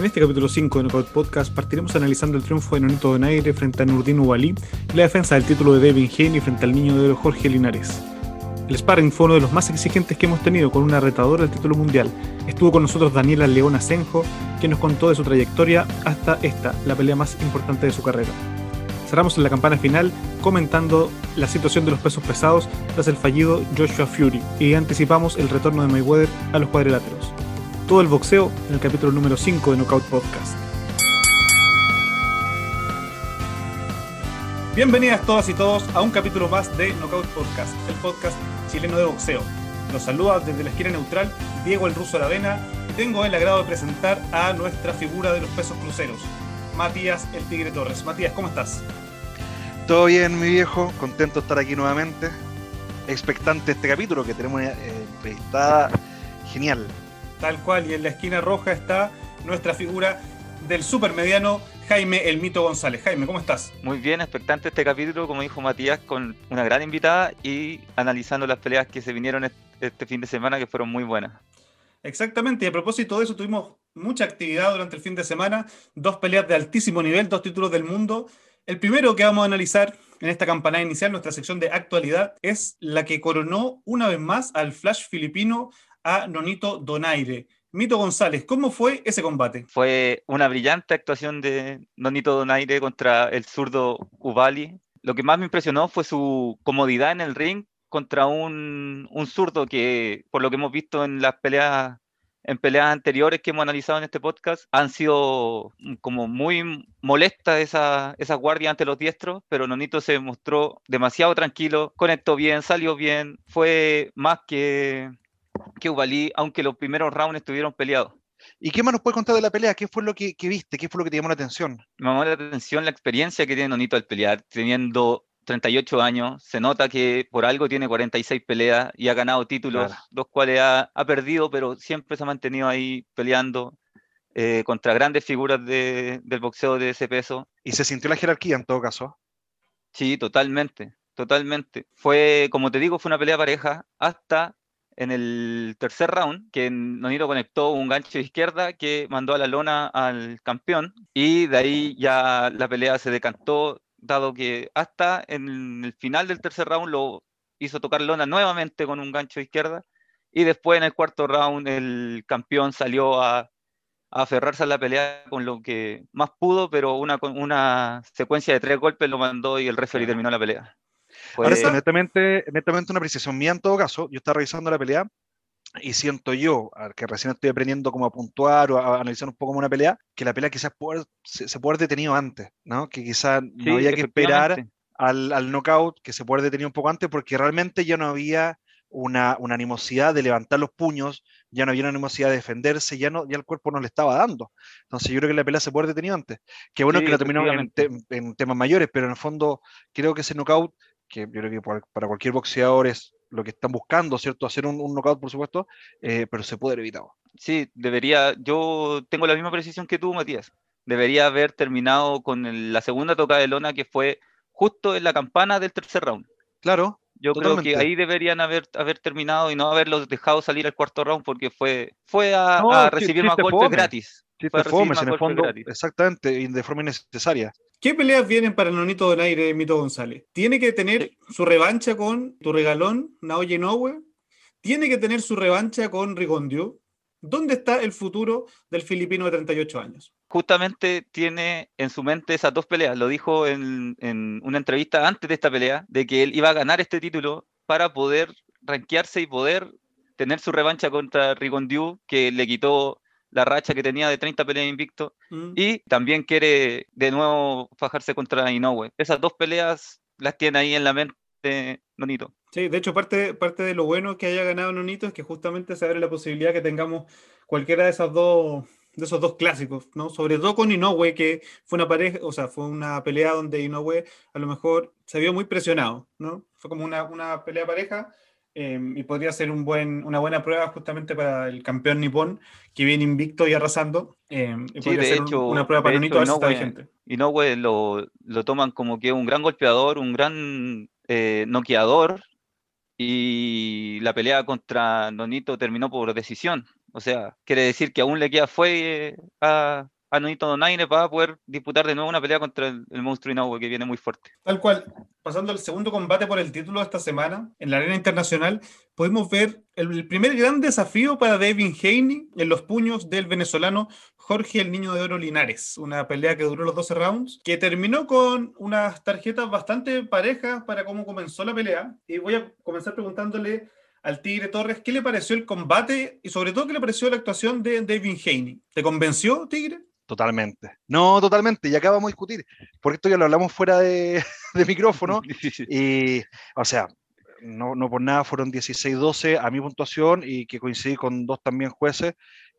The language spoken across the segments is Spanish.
En este capítulo 5 de Knockout Podcast partiremos analizando el triunfo de Nonito Donaire frente a Nurdin Ubalí y la defensa del título de Devin Haney frente al niño de oro Jorge Linares. El sparring fue uno de los más exigentes que hemos tenido con una retadora del título mundial. Estuvo con nosotros Daniela León Asenjo, que nos contó de su trayectoria hasta esta, la pelea más importante de su carrera. Cerramos en la campana final comentando la situación de los pesos pesados tras el fallido Joshua Fury y anticipamos el retorno de Mayweather a los cuadriláteros. Todo el boxeo en el capítulo número 5 de Knockout Podcast. Bienvenidas todas y todos a un capítulo más de Knockout Podcast, el podcast chileno de boxeo. Los saluda desde la esquina neutral Diego el Ruso Aravena y tengo el agrado de presentar a nuestra figura de los pesos cruceros, Matías el Tigre Torres. Matías, ¿cómo estás? Todo bien, mi viejo, contento de estar aquí nuevamente. Expectante este capítulo que tenemos eh, entrevistada genial. Tal cual, y en la esquina roja está nuestra figura del supermediano Jaime El Mito González. Jaime, ¿cómo estás? Muy bien, expectante este capítulo, como dijo Matías, con una gran invitada y analizando las peleas que se vinieron este fin de semana que fueron muy buenas. Exactamente, y a propósito de eso, tuvimos mucha actividad durante el fin de semana, dos peleas de altísimo nivel, dos títulos del mundo. El primero que vamos a analizar en esta campaña inicial, nuestra sección de actualidad, es la que coronó una vez más al Flash filipino a Nonito Donaire. Mito González, ¿cómo fue ese combate? Fue una brillante actuación de Nonito Donaire contra el zurdo Ubali. Lo que más me impresionó fue su comodidad en el ring contra un, un zurdo que, por lo que hemos visto en las peleas en peleas anteriores que hemos analizado en este podcast han sido como muy molestas esa, esa guardia ante los diestros, pero Nonito se mostró demasiado tranquilo, conectó bien, salió bien, fue más que, que Ubalí, aunque los primeros rounds estuvieron peleados. ¿Y qué más nos puede contar de la pelea? ¿Qué fue lo que, que, viste? ¿Qué fue lo que te llamó la atención? Me llamó la atención la experiencia que tiene Nonito al pelear, teniendo 38 años, se nota que por algo tiene 46 peleas y ha ganado títulos, claro. los cuales ha, ha, perdido, pero siempre se ha mantenido ahí peleando eh, contra grandes figuras de, del boxeo de ese peso. ¿Y se sintió la jerarquía en todo caso? Sí, totalmente, totalmente. Fue, como te digo, fue una pelea pareja hasta en el tercer round, que Nonito conectó un gancho de izquierda que mandó a la lona al campeón y de ahí ya la pelea se decantó dado que hasta en el final del tercer round lo hizo tocar lona nuevamente con un gancho de izquierda y después en el cuarto round el campeón salió a, a aferrarse a la pelea con lo que más pudo, pero una, una secuencia de tres golpes lo mandó y el referee terminó la pelea. Fue... Ahora netamente, netamente una apreciación mía en todo caso, yo estaba revisando la pelea y siento yo, que recién estoy aprendiendo cómo a puntuar o a analizar un poco como una pelea, que la pelea quizás puede, se, se puede haber detenido antes, ¿no? Que quizás sí, no había que esperar al, al, knockout, que se puede haber detenido un poco antes, porque realmente ya no había una, una, animosidad de levantar los puños, ya no había una animosidad de defenderse, ya, no, ya el cuerpo no le estaba dando. Entonces yo creo que la pelea se puede haber detenido antes. Que bueno sí, que la terminamos en, te, en, temas mayores, pero en el fondo creo que ese knockout, que yo creo que para cualquier boxeador es lo que están buscando, ¿cierto? Hacer un, un knockout, por supuesto, eh, pero se puede haber evitado. Sí, debería, yo tengo la misma precisión que tú, Matías. Debería haber terminado con el, la segunda toca de lona que fue justo en la campana del tercer round. Claro. Yo totalmente. creo que ahí deberían haber, haber terminado y no haberlos dejado salir al cuarto round porque fue, fue a, no, a recibir más golpes fome. gratis. Fue a fome, en el fondo, gratis. exactamente, y de forma innecesaria. ¿Qué peleas vienen para el Nonito Donaire Mito González? ¿Tiene que tener sí. su revancha con tu regalón, Naoya Inoue? ¿Tiene que tener su revancha con Rigondio? ¿Dónde está el futuro del filipino de 38 años? Justamente tiene en su mente esas dos peleas. Lo dijo en, en una entrevista antes de esta pelea, de que él iba a ganar este título para poder rankearse y poder tener su revancha contra Rigondiu, que le quitó la racha que tenía de 30 peleas invicto mm. y también quiere de nuevo fajarse contra Inoue. Esas dos peleas las tiene ahí en la mente Nonito. Sí, de hecho parte, parte de lo bueno que haya ganado Nonito es que justamente se abre la posibilidad que tengamos cualquiera de esas dos de esos dos clásicos, ¿no? Sobre todo con Inoue, que fue una pareja, o sea, fue una pelea donde Inoue a lo mejor se vio muy presionado, ¿no? Fue como una, una pelea pareja eh, y podría ser un buen, una buena prueba justamente para el campeón nipón que viene invicto y arrasando. Eh, y sí, de ser hecho, una prueba para Nonito Inoue. Inoue lo, lo toman como que un gran golpeador, un gran eh, noqueador y la pelea contra Nonito terminó por decisión. O sea, quiere decir que aún le queda fue a, a Nonito Donaire para poder disputar de nuevo una pelea contra el, monstruo Inoue que viene muy fuerte. Tal cual, pasando al segundo combate por el título de esta semana, en la arena internacional, pudimos ver el, primer gran desafío para David Haney en los puños del venezolano Jorge el Niño de Oro Linares, una pelea que duró los 12 rounds, que terminó con unas tarjetas bastante parejas para cómo comenzó la pelea. Y voy a comenzar preguntándole al Tigre Torres qué le pareció el combate y sobre todo qué le pareció la actuación de David Haney. ¿Te convenció, Tigre? Totalmente. No, totalmente. Y acá vamos a discutir, porque esto ya lo hablamos fuera de, micrófono. y, o sea, no, no por nada fueron 16-12 a mi puntuación y que coincidí con dos también jueces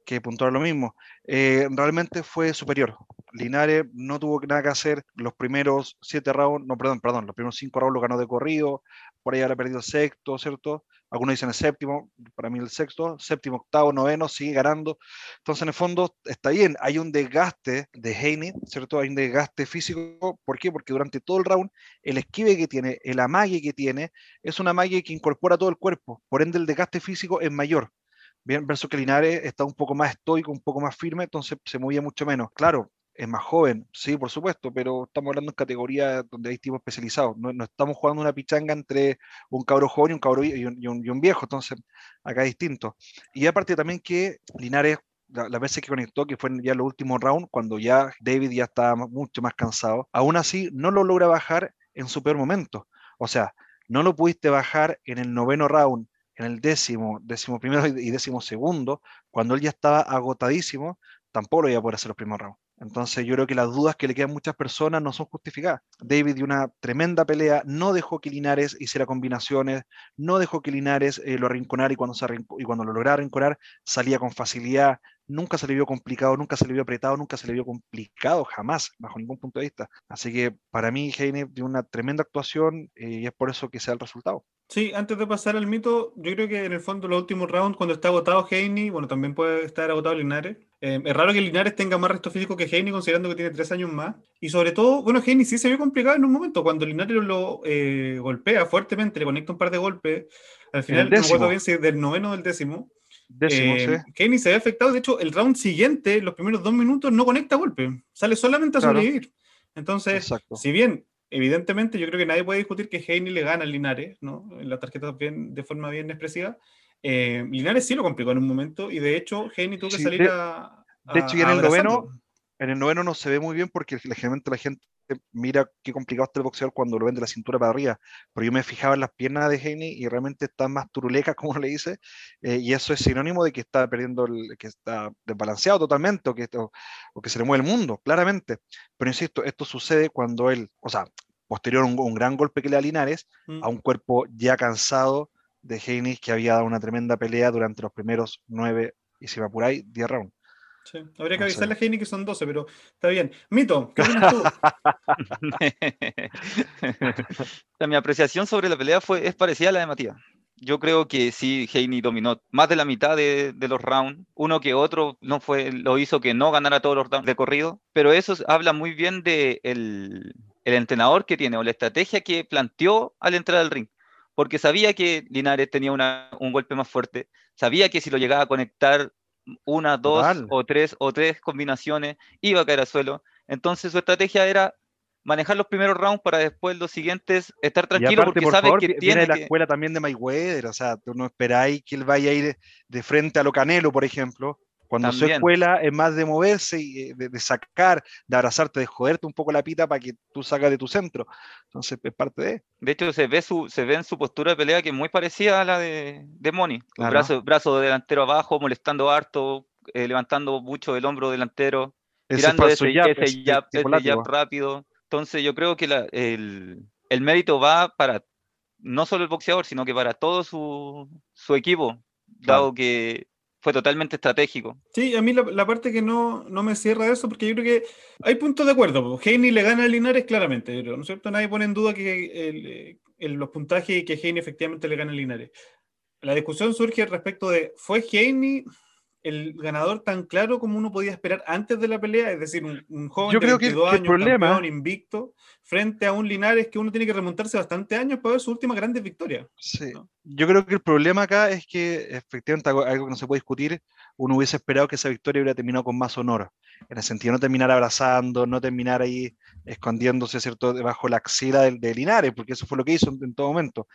que puntuaron lo mismo. Eh, realmente fue superior. Linares no tuvo nada que hacer. Los primeros siete rounds, no, perdón, perdón, los primeros cinco rounds lo ganó de corrido. Por ahí ahora perdido el sexto, ¿cierto? algunos dicen el séptimo, para mí el sexto, séptimo, octavo, noveno, sigue ganando. Entonces, en el fondo, está bien, hay un desgaste de Heine, ¿cierto? Hay un desgaste físico. ¿Por qué? Porque durante todo el round, el esquive que tiene, el amague que tiene, es una amague que incorpora todo el cuerpo. Por ende, el desgaste físico es mayor. Bien, versus que Linares está un poco más estoico, un poco más firme, entonces se movía mucho menos. Claro, es más joven, sí, por supuesto, pero estamos hablando en categorías donde hay tipos especializados. No, estamos jugando una pichanga entre un cabro joven y un cabro y un, viejo, entonces acá es distinto. Y aparte también que Linares, la, la vez que conectó, que fue ya el último round, cuando ya David ya estaba mucho más cansado, aún así no lo logra bajar en su peor momento. O sea, no lo pudiste bajar en el noveno round, en el décimo, décimo primero y décimo segundo, cuando él ya estaba agotadísimo, tampoco lo iba a poder hacer los primeros rounds. Entonces yo creo que las dudas que le quedan muchas personas no son justificadas. David dio una tremenda pelea, no dejó que Linares hiciera combinaciones, no dejó que Linares eh, lo arrinconara y cuando, se y cuando lo lograra arrinconar salía con facilidad, nunca se le vio complicado, nunca se le vio apretado, nunca se le vio complicado, jamás, bajo ningún punto de vista. Así que para mí Heine dio una tremenda actuación eh, y es por eso que sea el resultado. Sí, antes de pasar al mito, yo creo que en el fondo los últimos rounds, cuando está agotado Heine, bueno, también puede estar agotado Linares. Eh, es raro que Linares tenga más resto físico que Heine, considerando que tiene tres años más. Y sobre todo, bueno, Heine sí se vio complicado en un momento, cuando Linares lo eh, golpea fuertemente, le conecta un par de golpes. Al final, no acuerdo bien si del noveno o del décimo. Décimo, eh, se ve afectado. De hecho, el round siguiente, los primeros dos minutos, no conecta golpe. Sale solamente a sobrevivir. Entonces, si bien, evidentemente, yo creo que nadie puede discutir que Heine le gana a Linares, ¿no? En la tarjeta bien, de forma bien expresiva. Eh, Linares sí lo complicó en un momento y de hecho Heine tuvo que salir a, De hecho, y en el noveno, en el noveno no se ve muy bien porque generalmente la gente mira qué complicado está el boxeador cuando lo ven de la cintura para arriba, pero yo me fijaba en las piernas de Haney y realmente están más turulecas, como le dice, eh, y eso es sinónimo de que está perdiendo, el, que está desbalanceado totalmente o que, o, que se le mueve el mundo, claramente. Pero insisto, esto sucede cuando él, o sea, posterior a un, gran golpe que le da Linares, mm. a un cuerpo ya cansado de Haney que había dado una tremenda pelea durante los primeros nueve, y si va por ahí, 10 rounds. Sí. Habría que avisarle a Heini que son 12, pero está bien. Mito, ¿qué opinas tú? mi apreciación sobre la pelea fue, es parecida a la de Matías. Yo creo que sí, Heini dominó más de la mitad de, los rounds. Uno que otro no fue, lo hizo que no ganara todos los rounds de corrido. Pero eso habla muy bien de el, entrenador que tiene o la estrategia que planteó al entrar al ring. Porque sabía que Linares tenía un golpe más fuerte. Sabía que si lo llegaba a conectar una, dos o tres o tres combinaciones, iba a caer al suelo. Entonces su estrategia era manejar los primeros rounds para después los siguientes estar tranquilo porque sabe que tiene la escuela también de Mayweather, o sea, tú no esperáis que él vaya a ir de frente a lo Canelo, por ejemplo, cuando su escuela es más de moverse y eh, de, sacar, de abrazarte, de joderte un poco la pita para que tú salgas de tu centro. Entonces es parte de. De hecho, se ve, su, se ve en su postura de pelea que es muy parecida a la de, de Moni. Brazo, brazo delantero abajo, molestando harto, eh, levantando mucho el hombro delantero, tirando ese, jab, rápido. Entonces yo creo que el, el mérito va para no solo el boxeador, sino que para todo su, su equipo, dado que fue totalmente estratégico. Sí, a mí la, parte que no, no, me cierra eso, porque yo creo que hay puntos de acuerdo. Heine le gana a Linares claramente, ¿no es cierto? Nadie pone en duda que los puntajes y que Heine efectivamente le gana a Linares. La discusión surge respecto de, ¿fue Heine el ganador tan claro como uno podía esperar antes de la pelea, es decir, un, un joven Yo de creo que 22 el años, problema- campeón invicto, frente a un Linares que uno tiene que remontarse bastante años para ver sus últimas grandes victorias. Sí. ¿no? Yo creo que el problema acá es que efectivamente algo, que no se puede discutir, uno hubiese esperado que esa victoria hubiera terminado con más honor, en el sentido de no terminar abrazando, no terminar ahí escondiéndose, ¿cierto?, debajo de la axila del- de, Linares, porque eso fue lo que hizo en, en todo momento.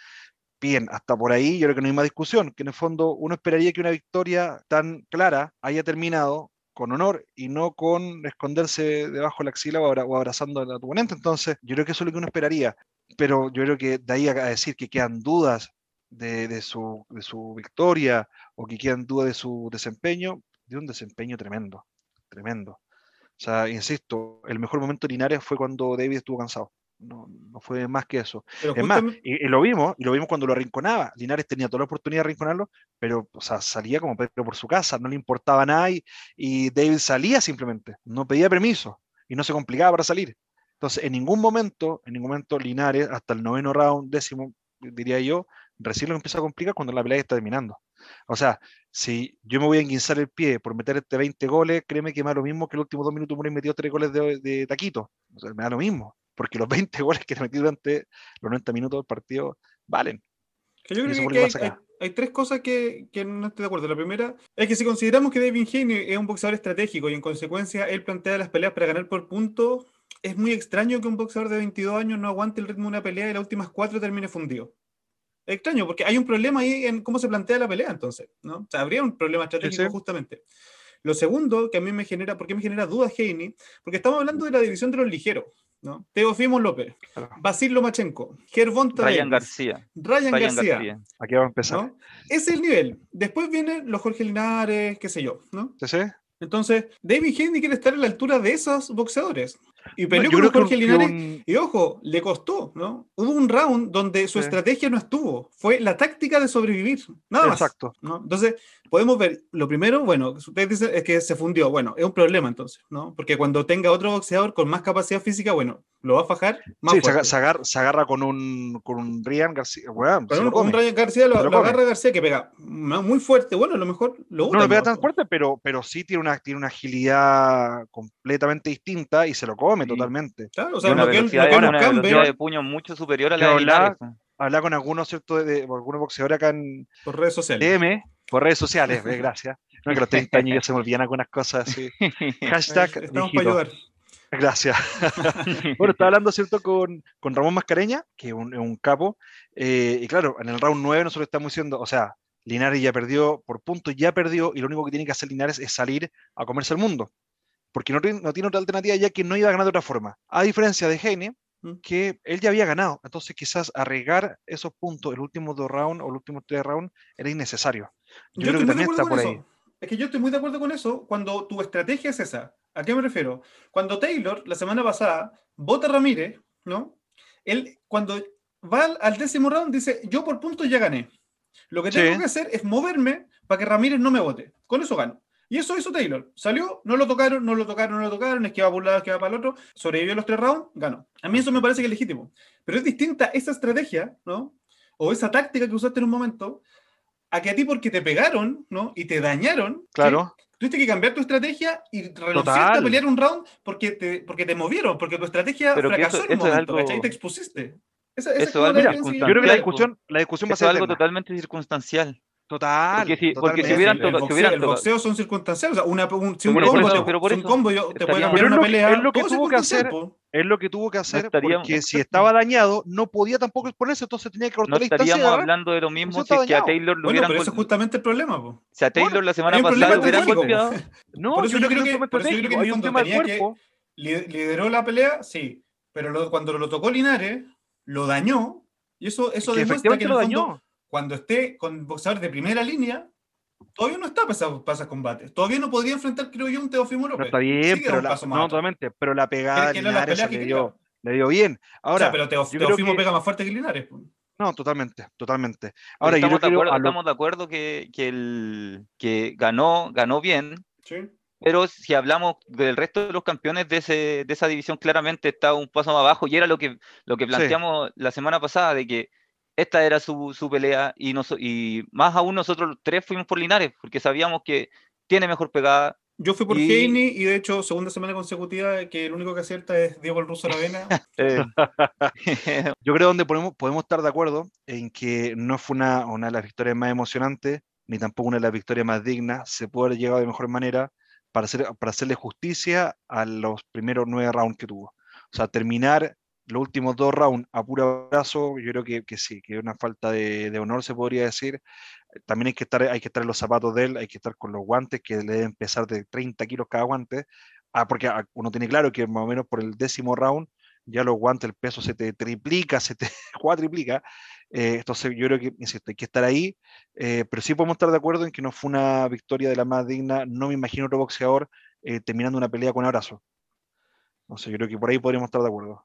Bien, hasta por ahí yo creo que no hay más discusión, que en el fondo uno esperaría que una victoria tan clara haya terminado con honor y no con esconderse debajo de la axila o, abra- o abrazando al oponente. Entonces, yo creo que eso es lo que uno esperaría. Pero yo creo que de ahí a a decir que quedan dudas de, de su, de su victoria o que quedan dudas de su desempeño, de un desempeño tremendo, tremendo. O sea, insisto, el mejor momento de Linares fue cuando David estuvo cansado. No, no fue más que eso. Pero Es más, y, y lo vimos, y lo vimos cuando lo arrinconaba. Linares tenía toda la oportunidad de arrinconarlo, pero o sea, salía como Pedro por su casa, no le importaba nada y, y David salía simplemente, no pedía permiso y no se complicaba para salir. Entonces, en ningún momento, en ningún momento Linares, hasta el noveno round, décimo, diría yo, recién lo empieza a complicar cuando la pelea está terminando. O sea, si yo me voy a enguinzar el pie por meter este 20 goles, créeme que me da lo mismo que los últimos dos minutos me metió tres goles de, de taquito. O sea, me da lo mismo, porque los 20 goles que te metí durante los 90 minutos del partido valen. Yo creo que, hay, tres cosas que, que no estoy de acuerdo. La primera es que si consideramos que David Haney es un boxeador estratégico y en consecuencia él plantea las peleas para ganar por puntos, es muy extraño que un boxeador de 22 años no aguante el ritmo de una pelea y las últimas cuatro termine fundido. Es extraño, porque hay un problema ahí en cómo se plantea la pelea entonces, ¿no? O sea, habría un problema estratégico sí. justamente. Lo segundo que a mí me genera, ¿por qué me genera dudas Haney? Porque estamos hablando de la división de los ligeros, ¿no? Teofimo López, Claro. Basil Lomachenko, Gervonta Ryan García. Ryan, Ryan García, García. Aquí vamos a empezar. ¿no? Ese es el nivel. Después vienen los Jorge Linares, qué sé yo, ¿no? ¿Sí, sí? Entonces, David Haney quiere estar a la altura de esos boxeadores. Y No, peleó yo con Jorge Linares. un- Y ojo, le costó, ¿no? Hubo un round donde su Sí. estrategia no estuvo. Fue la táctica de sobrevivir. Nada más. Exacto. ¿no? Entonces, podemos ver, lo primero, bueno, ustedes dicen es que se fundió. Bueno, es un problema entonces, ¿no? Porque cuando tenga otro boxeador con más capacidad física, bueno, lo va a fajar más Sí, fuerte. se agarra, se agarra con un, con un Ryan García. weón, Con un, un Ryan García lo, lo lo agarra García que pega muy fuerte. Bueno, a lo mejor lo No lo pega tan fuerte, pero, pero sí tiene una, tiene una agilidad completamente distinta y se lo come Sí. totalmente. Claro, o sea, una lo que él, velocidad, una Campbell- velocidad de puño mucho superior a la de Linares. hablaba- Hablar con algunos, ¿cierto? De, de- algunos boxeadores acá en por redes sociales. DM, por redes sociales, eh, gracias. No, que los 30 años ya se me olvidan algunas cosas así. Hashtag Estamos para ayudar. Gracias. Bueno, estaba hablando, ¿cierto?, con, con Ramón Mascareña, que es un, un capo. eh, y claro, en el round 9 nosotros estamos diciendo, o sea, Linares ya perdió por puntos, ya perdió, y lo único que tiene que hacer Linares es salir a comerse el mundo. Porque no, tiene- no tiene otra alternativa ya que no iba a ganar de otra forma. A diferencia de Heine, Mm. que él ya había ganado. Entonces quizás arriesgar esos puntos, el último dos rounds o los últimos tres rounds, era innecesario. Yo, Yo creo que también está por ahí. eso. Es que yo estoy muy de acuerdo con eso cuando tu estrategia es esa. ¿A qué me refiero? Cuando Taylor, la semana pasada, vota a Ramírez, ¿no? Él, cuando va al, al décimo round, dice, yo por puntos ya gané. Lo que tengo Sí. que hacer es moverme para que Ramírez no me vote. Con eso gano. Y eso hizo Taylor. Salió, no lo tocaron, no lo tocaron, no lo tocaron, es que va por un lado, es que va para el otro, sobrevivió los tres rounds, ganó. A mí eso me parece que es legítimo. Pero es distinta esa estrategia, ¿no? O esa táctica que usaste en un momento, a que a ti porque te pegaron, ¿no? Y te dañaron, ¿sí? Claro, tuviste que cambiar tu estrategia y renunciaste a pelear un round porque te, porque te movieron, porque tu estrategia Pero fracasó eso- en un momento, algo- ¿cachai? Te expusiste. Esa, esa es Eso es que yo creo que la discusión, la discusión va a ser algo eterna. totalmente circunstancial. Total. Porque si- porque si hubieran el, tocado- boxeo, hubieran el boxeo son circunstanciales. O sea, una, un, si un combo, eso- te- pero por si un eso combo yo- te puede cambiar una que- pelea. es lo que todo tuvo que hacer es lo que tuvo que hacer estaríamos- porque si estaba dañado no podía tampoco exponerse, entonces tenía que cortar No la distancia. estaríamos hablando de lo mismo Eso si es que a Taylor lo Bueno, hubieran pero ese es justamente el problema. po. Si a Taylor Bueno, la semana pasada hubieran golpeado. No, Por eso yo creo que por eso yo creo hay un tema que- cuerpo. Li- Lideró la pelea, sí. Pero cuando lo tocó Linares, lo dañó. Y eso, eso que demuestra que lo dañó. Cuando esté con boxeadores de primera línea, todavía no está para esos, para esos combates. Todavía no podría enfrentar, creo yo, un Teofimo No López. está bien, Sí pero un la, no, totalmente, pero la pegada de la Linares que le dio, le dio bien. O Ahora, sea, pero Teo- yo creo Teofimo que- pega más fuerte que Linares. po. no, totalmente, totalmente. Ahora, yo estamos, de creo acuerdo, lo- estamos de acuerdo que, que, el, que ganó, ganó bien, Sí. pero si hablamos del resto de los campeones de, ese, de esa división, claramente está un paso más abajo y era lo que, lo que Sí. planteamos la semana pasada, de que esta era su, su pelea y, noso- y más aún nosotros los tres fuimos por Linares, porque sabíamos que tiene mejor pegada. Yo fui por y... y de hecho, segunda semana consecutiva que el único que acierta es Diego el Ruso Aravena. eh. Yo creo donde podemos, podemos estar de acuerdo en que no fue una, una de las victorias más emocionantes, ni tampoco una de las victorias más dignas. Se puede haber llegado de mejor manera para, hacer, para hacerle justicia a los primeros nueve rounds que tuvo. O sea, terminar los últimos dos rounds a puro brazo, yo creo que, que sí, que es una falta de, honor, se podría decir. También hay que, estar, hay que estar en los zapatos de él, hay que estar con los guantes, que le deben pesar de 30 kilos cada guante. Ah, porque uno tiene claro que más o menos por el décimo round ya los guantes, el peso se te triplica, se te cuatriplica. Eh, entonces yo creo que, insisto, hay que estar ahí, eh, pero sí podemos estar de acuerdo en que no fue una victoria de la más digna. No me imagino otro boxeador eh, terminando una pelea con abrazo. No sé, yo creo que por ahí podríamos estar de acuerdo.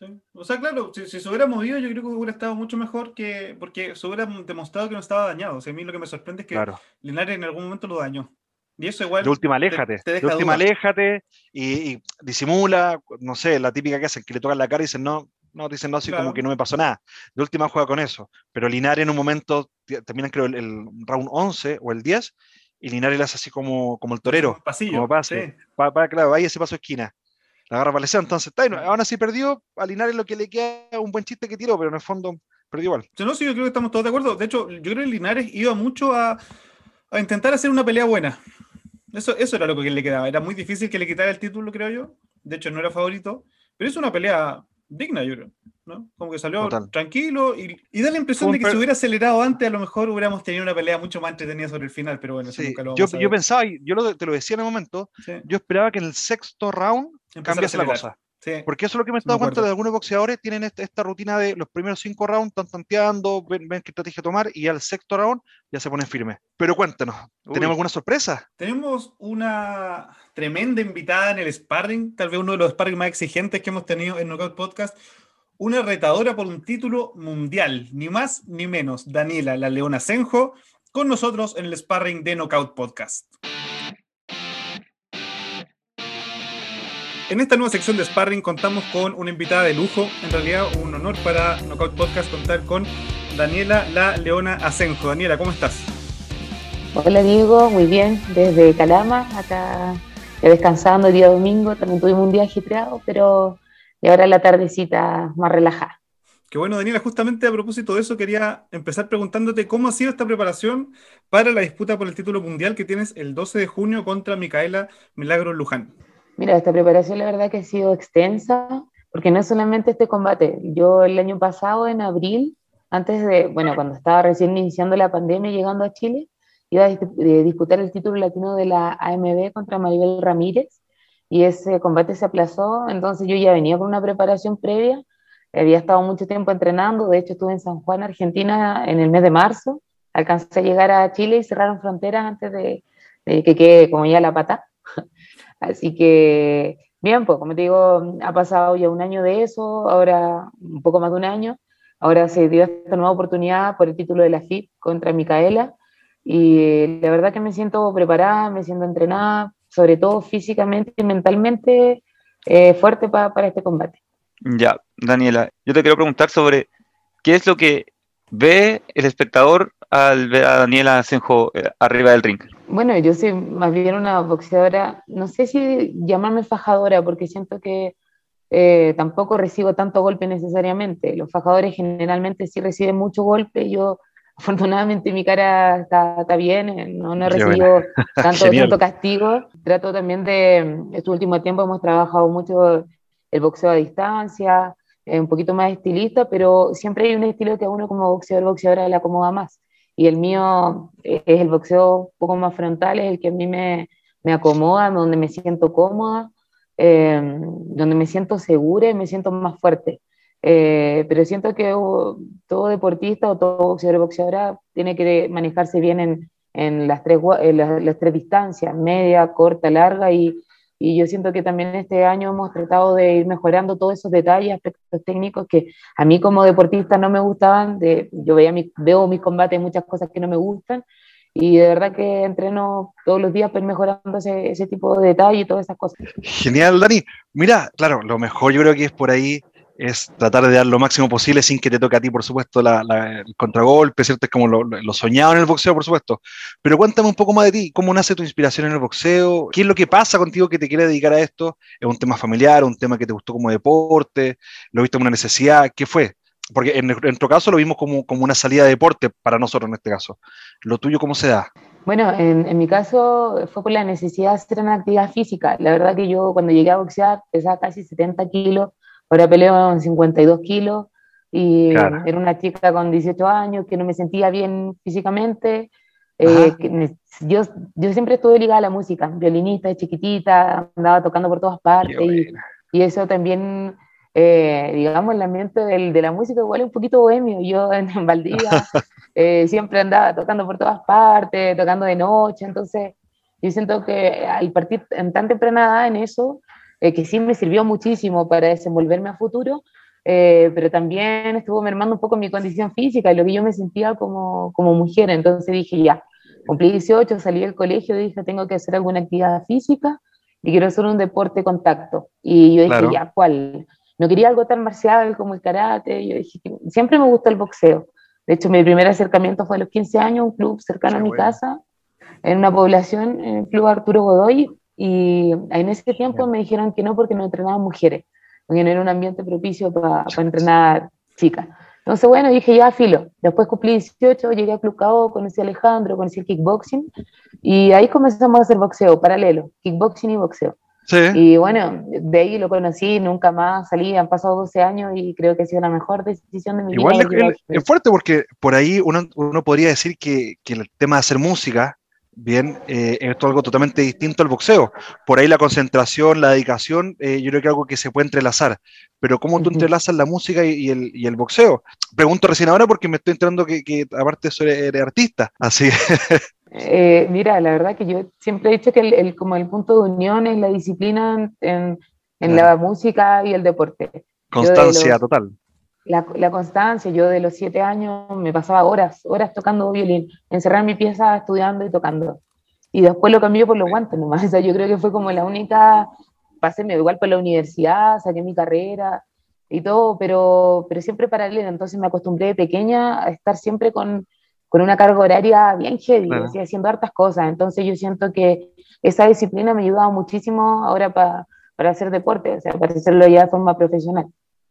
Sí. O sea, claro, si, si, se hubiera movido, yo creo que hubiera estado mucho mejor que. Porque se hubiera demostrado que no estaba dañado. O sea, a mí lo que me sorprende es que claro. Linares en algún momento lo dañó. Y eso igual. De última, aléjate. Te, te de última, aléjate y, y, disimula, no sé, la típica que hacen, que le tocan la cara y dicen, no, no, dicen no, así claro. como que no me pasó nada. De última juega con eso. Pero Linares en un momento, terminan creo el, el round 11 o el 10, y Linares le hace así como, como el torero. Pasillo. Como pase. Sí. Pa, pa, claro, ahí ese paso esquina la agarra para. Entonces, está, aún así perdió. A Linares lo que le queda un buen chiste que tiró, pero en el fondo perdió igual. Yo no, sí, yo creo que estamos todos de acuerdo. De hecho, yo creo que Linares iba mucho a, a intentar hacer una pelea buena. Eso, eso era lo que le quedaba. Era muy difícil que le quitara el título, creo yo. De hecho, no era favorito. Pero es una pelea digna, yo creo. ¿no? Como que salió Total. tranquilo y, y, da la impresión de que si hubiera acelerado antes, a lo mejor hubiéramos tenido una pelea mucho más entretenida sobre el final, pero bueno, sí. nunca lo vamos yo, a ver. yo pensaba, yo lo, te lo decía en el momento, sí. yo esperaba que en el sexto round cambiase la cosa. Sí. Porque eso es lo que me he dado cuenta de algunos boxeadores, tienen esta, esta, rutina de los primeros cinco rounds, están tanteando, ven, ven, qué estrategia tomar y al sexto round ya se ponen firmes. Pero cuéntanos, Uy. ¿tenemos alguna sorpresa? Tenemos una tremenda invitada en el sparring, tal vez uno de los sparring más exigentes que hemos tenido en Knockout Podcast, una retadora por un título mundial, ni más ni menos, Daniela La Leona Senjo, con nosotros en el sparring de Knockout Podcast. En esta nueva sección de Sparring contamos con una invitada de lujo, en realidad un honor para Knockout Podcast contar con Daniela La Leona Asenjo. Daniela, ¿cómo estás? Hola Diego, muy bien, desde Calama, acá descansando el día domingo, también tuvimos un día agitado, pero ahora la tardecita más relajada. Qué bueno, Daniela, justamente a propósito de eso quería empezar preguntándote cómo ha sido esta preparación para la disputa por el título mundial que tienes el 12 de junio contra Micaela Milagro Luján. Mira, esta preparación la verdad que ha sido extensa, porque no es solamente este combate. Yo el año pasado, en abril, antes de, bueno, cuando estaba recién iniciando la pandemia, llegando a Chile, iba a disputar el título latino de la AMB contra Maribel Ramírez, y ese combate se aplazó, entonces yo ya venía con una preparación previa, había estado mucho tiempo entrenando, de hecho estuve en San Juan, Argentina, en el mes de marzo, alcancé a llegar a Chile y cerraron fronteras antes de, de que quede como ya la pata. Así que, bien, pues como te digo, ha pasado ya un año de eso, ahora un poco más de un año. Ahora se dio esta nueva oportunidad por el título de la FIP contra Micaela. Y la verdad que me siento preparada, me siento entrenada, sobre todo físicamente y mentalmente eh, fuerte pa, para este combate. Ya, Daniela, yo te quiero preguntar sobre qué es lo que ve el espectador al ver a Daniela Senjo eh, arriba del ring? Bueno, yo soy más bien una boxeadora, no sé si llamarme fajadora, porque siento que eh, tampoco recibo tanto golpe necesariamente. Los fajadores generalmente sí reciben mucho golpe. Yo, afortunadamente, mi cara está, está bien, eh, no, no he recibido tanto, tanto, castigo. Trato también de, este último tiempo hemos trabajado mucho el boxeo a distancia, un poquito más estilista, pero siempre hay un estilo que a uno como boxeador, boxeadora le acomoda más y el mío es el boxeo un poco más frontal, es el que a mí me, me acomoda, donde me siento cómoda, eh, donde me siento segura y me siento más fuerte. Eh, pero siento que todo deportista o todo boxeador o boxeadora tiene que manejarse bien en, en, las, tres, en las, las, tres distancias, media, corta, larga, y, y yo siento que también este año hemos tratado de ir mejorando todos esos detalles, aspectos técnicos que a mí como deportista no me gustaban. De, yo veía mi, veo mis combates, muchas cosas que no me gustan. Y de verdad que entreno todos los días mejorando ese, ese tipo de detalles y todas esas cosas. Genial, Dani. Mira, claro, lo mejor yo creo que es por ahí es tratar de dar lo máximo posible sin que te toque a ti, por supuesto, el contragolpe, ¿cierto? Es como lo, soñado en el boxeo, por supuesto. Pero cuéntame un poco más de ti, ¿cómo nace tu inspiración en el boxeo? ¿Qué es lo que pasa contigo que te quiere dedicar a esto? ¿Es un tema familiar, un tema que te gustó como deporte? ¿Lo viste como una necesidad? ¿Qué fue? Porque en, nuestro caso lo vimos como, como una salida de deporte para nosotros en este caso. ¿Lo tuyo cómo se da? Bueno, en, en, mi caso fue por la necesidad de hacer una actividad física. La verdad que yo cuando llegué a boxear pesaba casi 70 kilos Ahora peleo en 52 kilos y era una chica con 18 años que no me sentía bien físicamente. Eh, yo, yo siempre estuve ligada a la música, violinista chiquitita, andaba tocando por todas partes y, y, eso también, eh, digamos, el ambiente del, de la música igual es un poquito bohemio. Yo en, en Valdivia eh, siempre andaba tocando por todas partes, tocando de noche, entonces yo siento que al partir en tan temprana edad en eso, eh, que sí me sirvió muchísimo para desenvolverme a futuro, eh, pero también estuvo mermando un poco mi condición física y lo que yo me sentía como, como mujer. Entonces dije, ya, cumplí 18, salí del colegio, dije, tengo que hacer alguna actividad física y quiero hacer un deporte contacto. Y yo dije, ya, ¿cuál? No quería algo tan marcial como el karate. Yo dije, siempre me gusta el boxeo. De hecho, mi primer acercamiento fue a los 15 años, un club cercano a mi casa, en una población, en el Club Arturo Godoy, y en ese tiempo me dijeron que no porque no entrenaban mujeres, porque no era un ambiente propicio para entrenar chicas. Entonces, bueno, dije ya, filo. Después cumplí 18, llegué a Club KO, conocí a Alejandro, conocí el kickboxing, y ahí comenzamos a hacer boxeo paralelo, kickboxing y boxeo. Sí. Y bueno, de ahí lo conocí, nunca más salí, han pasado 12 años y creo que ha sido la mejor decisión de mi vida. Igual es, fuerte porque por ahí uno, uno podría decir que, que, el tema de hacer música Bien, eh, esto es algo totalmente distinto al boxeo. Por ahí la concentración, la dedicación, eh, yo creo que es algo que se puede entrelazar. Pero ¿cómo tú entrelazas la música y, el, y, el, boxeo? Pregunto recién ahora porque me estoy enterando que, que aparte eres artista. Así. Eh, mira, la verdad que yo siempre he dicho que el, como el punto de unión es la disciplina en, en la música y el deporte. Constancia total la, constancia, yo de los siete años me pasaba horas, horas tocando violín, encerrar mi pieza estudiando y tocando. Y después lo cambié por los guantes nomás. O sea, yo creo que fue como la única, pasé igual por la universidad, saqué mi carrera y todo, pero, pero siempre paralelo. Entonces me acostumbré de pequeña a estar siempre con, con una carga horaria bien heavy, haciendo hartas cosas. Entonces yo siento que esa disciplina me ha ayudado muchísimo ahora para hacer deporte, o sea, para hacerlo ya de forma profesional.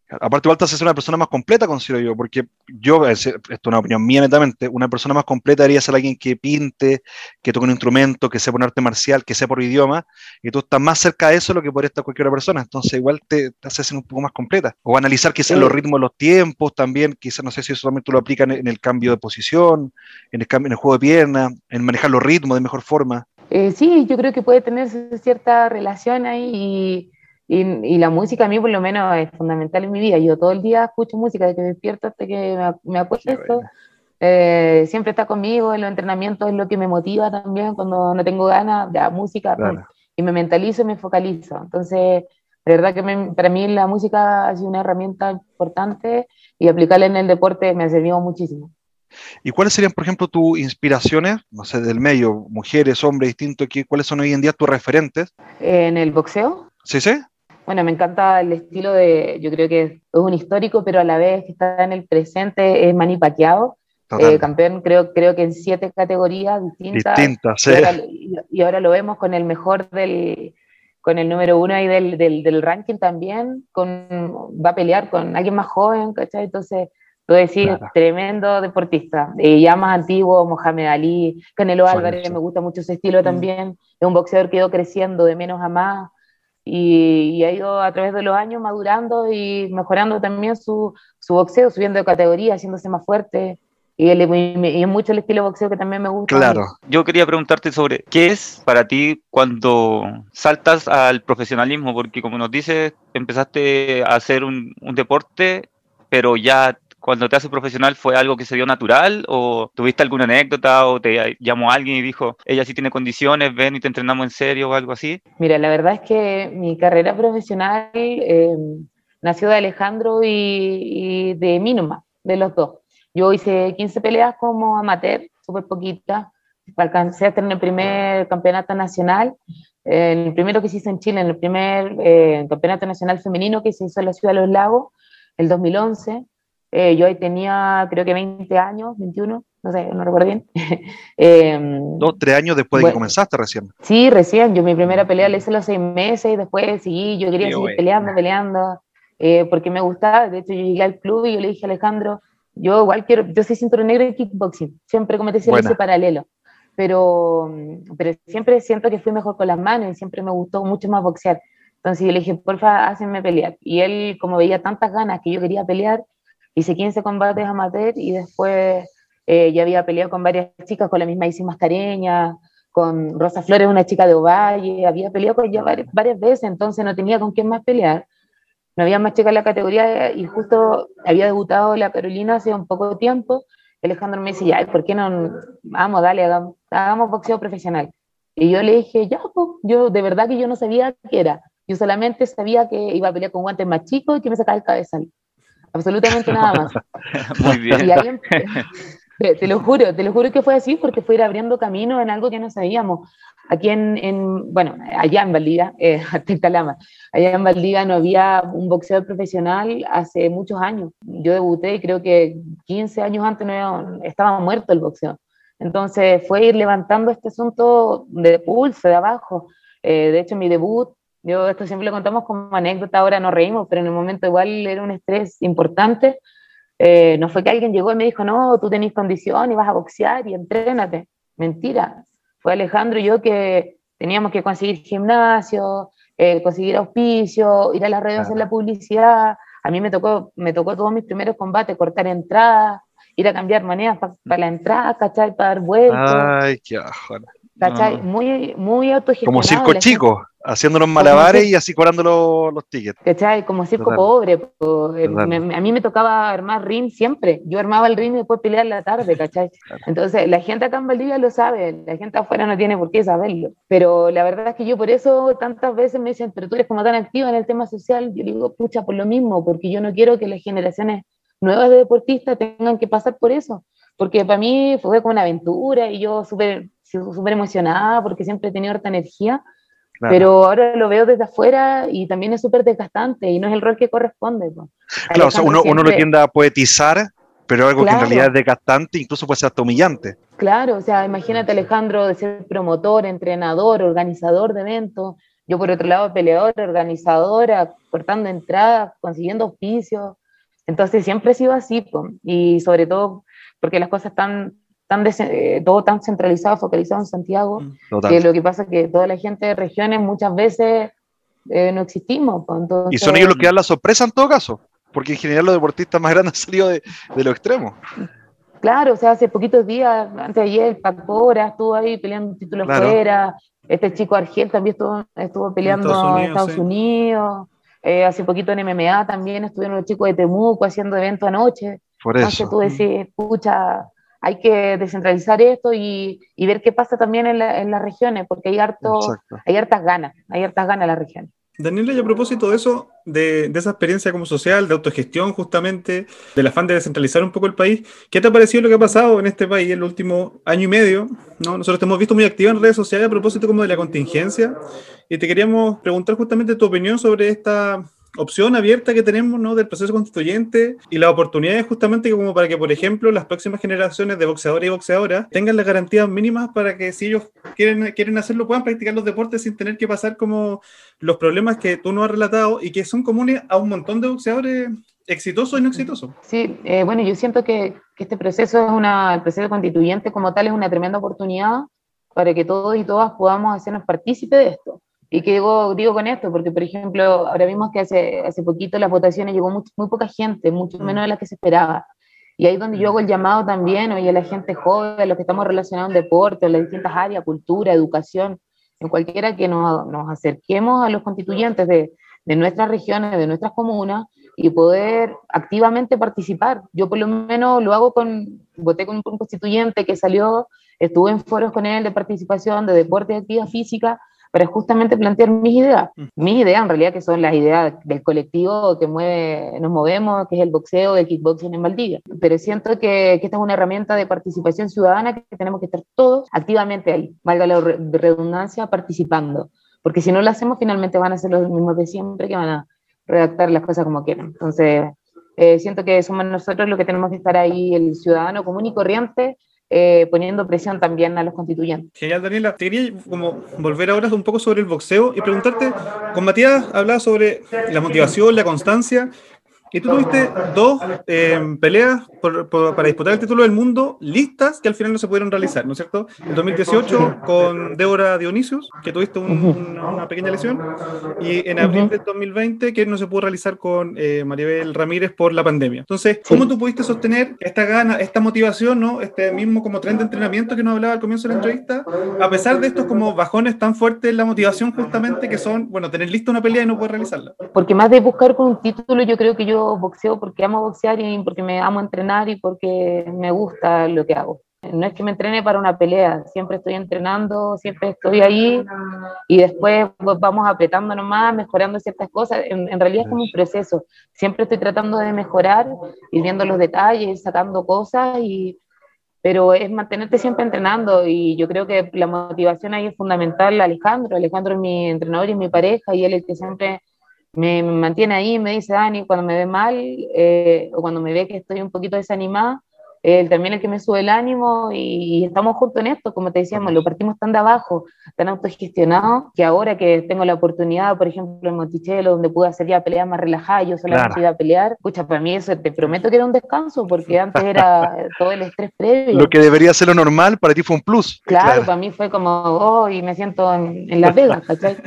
Aparte, igual te haces una persona más completa, considero yo, porque yo, esto es una opinión mía netamente, una persona más completa debería ser alguien que pinte, que toque un instrumento, que sepa un arte marcial, que sepa por idioma, y tú estás más cerca de eso de lo que podría estar cualquier otra persona, entonces igual te, te haces un poco más completa. O analizar quizás los ritmos de los tiempos también, quizás no sé si eso también tú lo aplicas en, el cambio de posición, en el, en el juego de pierna, en manejar los ritmos de mejor forma. Eh, sí, yo creo que puede tener cierta relación ahí y y, la música a mí por lo menos es fundamental en mi vida. Yo todo el día escucho música, desde que me despierto hasta que me, me acuesto. Eh, siempre está conmigo, en los entrenamientos es lo que me motiva también cuando no tengo ganas, de la música, y me mentalizo y me focalizo. Entonces, de verdad que para mí la música ha sido una herramienta importante y aplicarla en el deporte me ha servido muchísimo. ¿Y cuáles serían, por ejemplo, tus inspiraciones, no sé, del medio, mujeres, hombres, distintos, cuáles son hoy en día tus referentes? En el boxeo. Sí, sí. Bueno, me encanta el estilo de, yo creo que es un histórico, pero a la vez que está en el presente, es Manny Pacquiao, eh, campeón creo, creo que en siete categorías distintas. Distintas, sí. y, ahora, lo vemos con el mejor del, con el número uno ahí del, del, del, ranking también, con, va a pelear con alguien más joven, ¿cachai? Entonces, lo decir, tremendo deportista, eh, ya más antiguo, Mohamed Ali, Canelo Álvarez, me gusta mucho ese estilo mm. también, es un boxeador que ido creciendo de menos a más, y, ha ido a través de los años madurando y mejorando también su, su boxeo, subiendo de categoría, haciéndose más fuerte. Y, es mucho el estilo de boxeo que también me gusta. Claro. Yo quería preguntarte sobre qué es para ti cuando saltas al profesionalismo, porque como nos dices, empezaste a hacer un, un deporte, pero ya cuando te haces profesional fue algo que se dio natural o tuviste alguna anécdota o te llamó alguien y dijo, ella sí tiene condiciones, ven y te entrenamos en serio o algo así? Mira, la verdad es que mi carrera profesional eh, nació de Alejandro y, de mí nomás, de los dos. Yo hice 15 peleas como amateur, súper poquitas, alcancé a tener el primer campeonato nacional, el primero que se hizo en Chile, en el primer eh, campeonato nacional femenino que se hizo en la Ciudad de los Lagos, el 2011. Eh, yo ahí tenía creo que 20 años, 21, no sé, no recuerdo bien. Em, Dos, tres años después de que comenzaste recién. Sí, recién. Yo mi primera pelea la hice a los seis meses y después seguí, yo quería seguir peleando, peleando, eh, porque me gustaba. De hecho, yo llegué al club y yo le dije a Alejandro, yo igual quiero, yo soy cinturón negro en kickboxing, siempre decía, ese paralelo. Pero, pero siempre siento que fui mejor con las manos y siempre me gustó mucho más boxear. Entonces yo le dije, porfa, hácenme pelear. Y él, como veía tantas ganas que yo quería pelear, hice 15 combates amateur y después eh, ya había peleado con varias chicas, con la misma Isis Mascareña, con Rosa Flores, una chica de Ovalle, había peleado con ella varias, varias, veces, entonces no tenía con quién más pelear. No había más chicas en la categoría y justo había debutado la Carolina hace un poco de tiempo. Alejandro me decía, ¿por qué no? Vamos, dale, hagamos, hagamos boxeo profesional. Y yo le dije, ya, pues, yo de verdad que yo no sabía qué era. Yo solamente sabía que iba a pelear con guantes más chicos y que me sacaba el cabezal. Absolutamente nada más. Muy bien. te, lo juro, te lo juro que fue así porque fue ir abriendo camino en algo que no sabíamos. Aquí en, en bueno, allá en Valdivia, eh, allá en Valdivia no había un boxeo profesional hace muchos años. Yo debuté y creo que 15 años antes no, estaba muerto el boxeo. Entonces fue ir levantando este asunto de pulso, de abajo. Eh, de hecho, mi debut yo esto siempre lo contamos como anécdota, ahora nos reímos, pero en el momento igual era un estrés importante. Eh, no fue que alguien llegó y me dijo, no, tú tenés condición y vas a boxear y entrénate. Mentira. Fue Alejandro y yo que teníamos que conseguir gimnasio, eh, conseguir auspicio, ir a las redes a hacer la publicidad. A mí me tocó, me tocó todos mis primeros combates, cortar entradas, ir a cambiar monedas para la entrada, ¿cachai? Para dar vueltas. Ay, qué ajona. ¿Cachai? Muy, muy autogestionado. Como circo chico haciendo los malabares y así cobrando los, los tickets. ¿Cachai? Como circo pobre. Eh, a mí me tocaba armar ring siempre. Yo armaba el ring y después pelear la tarde, ¿cachai? Entonces, la gente acá en Valdivia lo sabe, la gente afuera no tiene por qué saberlo. Pero la verdad es que yo por eso tantas veces me dicen, pero tú eres como tan activa en el tema social. Yo digo, pucha, por lo mismo, porque yo no quiero que las generaciones nuevas de deportistas tengan que pasar por eso. Porque para mí fue como una aventura y yo súper súper emocionada porque siempre he tenido harta energía pero ahora lo veo desde afuera y también es súper desgastante y no es el rol que corresponde. Claro, o sea, uno, uno, lo tiende a poetizar, pero algo que en realidad es desgastante, incluso puede ser hasta humillante. Claro, o sea, imagínate Alejandro de ser promotor, entrenador, organizador de eventos, yo por otro lado peleadora, organizadora, cortando entradas, consiguiendo oficios. Entonces siempre he sido así, y sobre todo porque las cosas están tan eh, todo tan centralizado, focalizado en Santiago, mm. que lo que pasa es que toda la gente de regiones muchas veces eh, no existimos. Pues, y son ellos los que dan la sorpresa en todo caso, porque en general los deportistas más grandes han salido de, de los extremos. Claro, o sea, hace poquitos días, antes de ayer, Pacpora estuvo ahí peleando un título fuera, este chico Argel también estuvo, estuvo peleando en Estados Unidos, eh, hace poquito en MMA también estuvieron los chicos de Temuco haciendo evento anoche. Por eso. tú decís, pucha, hay que descentralizar esto y, y ver qué pasa también en, en, las regiones, porque hay, harto, hay hartas ganas, hay hartas ganas en las regiones. Daniela, y a propósito de eso, de, de, esa experiencia como social, de autogestión justamente, del afán de descentralizar un poco el país, ¿qué te ha parecido lo que ha pasado en este país en el último año y medio? ¿no? Nosotros te hemos visto muy activa en redes sociales a propósito como de la contingencia, y te queríamos preguntar justamente tu opinión sobre esta opción abierta que tenemos ¿no? del proceso constituyente y las oportunidades justamente como para que, por ejemplo, las próximas generaciones de boxeadores y boxeadoras tengan las garantías mínimas para que si ellos quieren, quieren hacerlo puedan practicar los deportes sin tener que pasar como los problemas que tú nos has relatado y que son comunes a un montón de boxeadores exitosos y no exitosos. Sí, eh, bueno, yo siento que, que, este proceso es una, el proceso constituyente como tal es una tremenda oportunidad para que todos y todas podamos hacernos partícipes de esto. ¿Y qué digo, digo con esto? Porque, por ejemplo, ahora vimos que hace, hace poquito las votaciones llegó muy, muy poca gente, mucho mm. menos de la que se esperaba. Y ahí es donde yo hago el llamado también, oye, a la gente joven, a los que estamos relacionados en deporte, en las distintas áreas, cultura, educación, en cualquiera que nos, nos acerquemos a los constituyentes de, de, nuestras regiones, de nuestras comunas, y poder activamente participar. Yo por lo menos lo hago con, voté con un constituyente que salió, estuve en foros con él de participación, de deporte y actividad física, para justamente plantear mis ideas. Mis ideas, en realidad, que son las ideas del colectivo que mueve, nos movemos, que es el boxeo, el kickboxing en Valdivia. Pero siento que, esta es una herramienta de participación ciudadana que tenemos que estar todos activamente ahí, valga la redundancia, participando. Porque si no lo hacemos, finalmente van a ser los mismos de siempre que van a redactar las cosas como quieran. Entonces, Eh, siento que somos nosotros los que tenemos que estar ahí, el ciudadano común y corriente, eh, poniendo presión también a los constituyentes. Genial, Daniela. Te quería como volver ahora un poco sobre el boxeo y preguntarte, con Matías hablaba sobre la motivación, la constancia, y tú tuviste dos eh, peleas para disputar el título del mundo listas que al final no se pudieron realizar, ¿no es cierto? En 2018 con Débora Dionisius, que tuviste una pequeña lesión, y en abril del 2020 que no se pudo realizar con eh, Maribel Ramírez por la pandemia. Entonces, ¿cómo tú pudiste sostener esta gana, esta motivación, ¿no? este mismo como tren de entrenamiento que nos hablaba al comienzo de la entrevista, a pesar de estos como bajones tan fuertes la motivación justamente que son, bueno, tener lista una pelea y no poder realizarla? Porque más de buscar con un título, yo creo que yo boxeo porque amo boxear y porque me amo entrenar y porque me gusta lo que hago. No es que me entrene para una pelea, siempre estoy entrenando, siempre estoy ahí y después vamos apretando nomás, mejorando ciertas cosas. En, realidad es como un proceso. Siempre estoy tratando de mejorar, ir viendo los detalles, sacando cosas, y, pero es mantenerte siempre entrenando y yo creo que la motivación ahí es fundamental. Alejandro, Alejandro es mi entrenador y mi pareja y él es el que siempre me, mantiene ahí, me dice Dani, cuando me ve mal eh, o cuando me ve que estoy un poquito desanimada, él también el que me sube el ánimo y, estamos juntos en esto, como te decíamos, lo partimos tan de abajo, tan autogestionado, que ahora que tengo la oportunidad, por ejemplo, en Monticello, donde pude hacer ya peleas más relajadas, yo solamente iba a pelear, escucha, para mí eso te prometo que era un descanso, porque antes era todo el estrés previo. Lo que debería ser lo normal, para ti fue un plus. Claro, para mí fue como, oh, y me siento en, en Las Vegas, ¿cachai?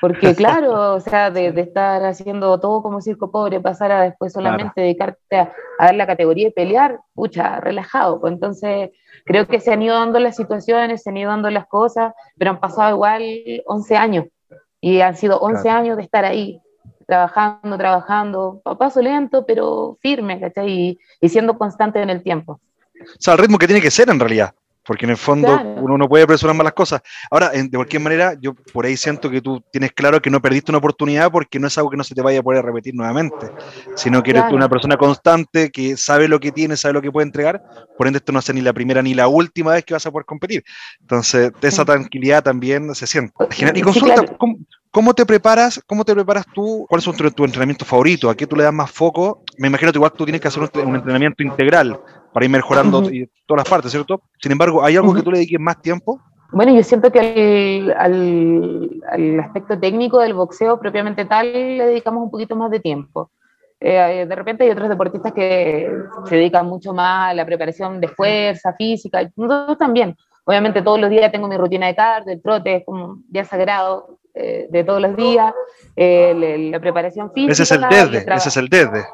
Porque claro, o sea, de, estar haciendo todo como circo pobre, pasar a después solamente dedicarte a, a dar la categoría de pelear, pucha, relajado. Pues entonces, creo que se han ido dando las situaciones, se han ido dando las cosas, pero han pasado igual 11 años y han sido 11 años de estar ahí, trabajando, trabajando, a paso lento, pero firme, ¿cachai? Y, y siendo constante en el tiempo. O sea, el ritmo que tiene que ser en realidad porque en el fondo uno no puede apresurar más las cosas. Ahora, de cualquier manera, yo por ahí siento que tú tienes claro que no perdiste una oportunidad porque no es algo que no se te vaya a poder repetir nuevamente, sino que eres tú una persona constante que sabe lo que tiene, sabe lo que puede entregar, por ende esto no es ni la primera ni la última vez que vas a poder competir. Entonces, esa tranquilidad también se siente. Y consulta, ¿cómo, te preparas, ¿cómo te preparas tú? ¿Cuál es tu, tu entrenamiento favorito? ¿A qué tú le das más foco? Me imagino que igual tú tienes que hacer un entrenamiento integral para ir mejorando todas las partes, ¿cierto? Sin embargo, ¿hay algo que tú le dediques más tiempo? Bueno, yo siento que al, aspecto técnico del boxeo propiamente tal le dedicamos un poquito más de tiempo. Eh, de repente hay otros deportistas que se dedican mucho más a la preparación de fuerza, física, nosotros también. Obviamente todos los días tengo mi rutina de cardio, el trote es como día sagrado eh, de todos los días, eh, la, preparación física. Ese es el desde, ese es el desde.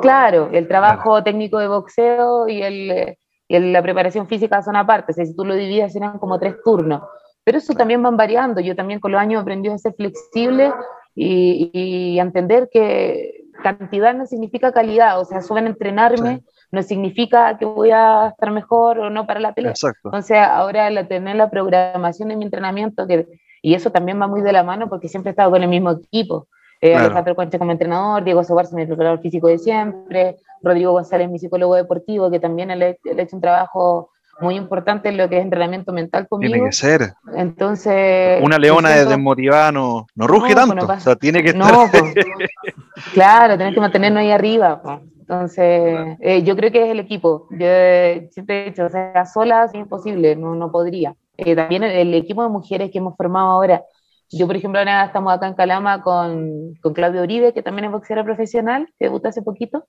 Claro, el trabajo técnico de boxeo y, el, y la preparación física son aparte. si tú lo divides, serán como tres turnos. Pero eso también van variando. Yo también con los años aprendí a ser flexible y, y entender que cantidad no significa calidad. O sea, suben entrenarme no significa que voy a estar mejor o no para la pelea. Exacto. Entonces, ahora la, tener la programación de mi entrenamiento, que, y eso también va muy de la mano porque siempre he estado con el mismo equipo. Eh, Alejandro Concha como entrenador, Diego Sobarse, mi preparador físico de siempre, Rodrigo González, mi psicólogo deportivo, que también él, ha hecho un trabajo muy importante en lo que es entrenamiento mental conmigo. Tiene que ser. Entonces. Una leona desmotivada no, no ruge pues tanto. o sea, tiene que estar. Pues, claro, tenés que mantenernos ahí arriba. Pues. Entonces, eh, yo creo que es el equipo. Yo siempre he dicho, o sea, sola es imposible, no, no podría. Eh, también el, equipo de mujeres que hemos formado ahora, yo, por ejemplo, ahora estamos acá en Calama con, con Claudia Uribe, que también es boxeadora profesional, que debutó hace poquito,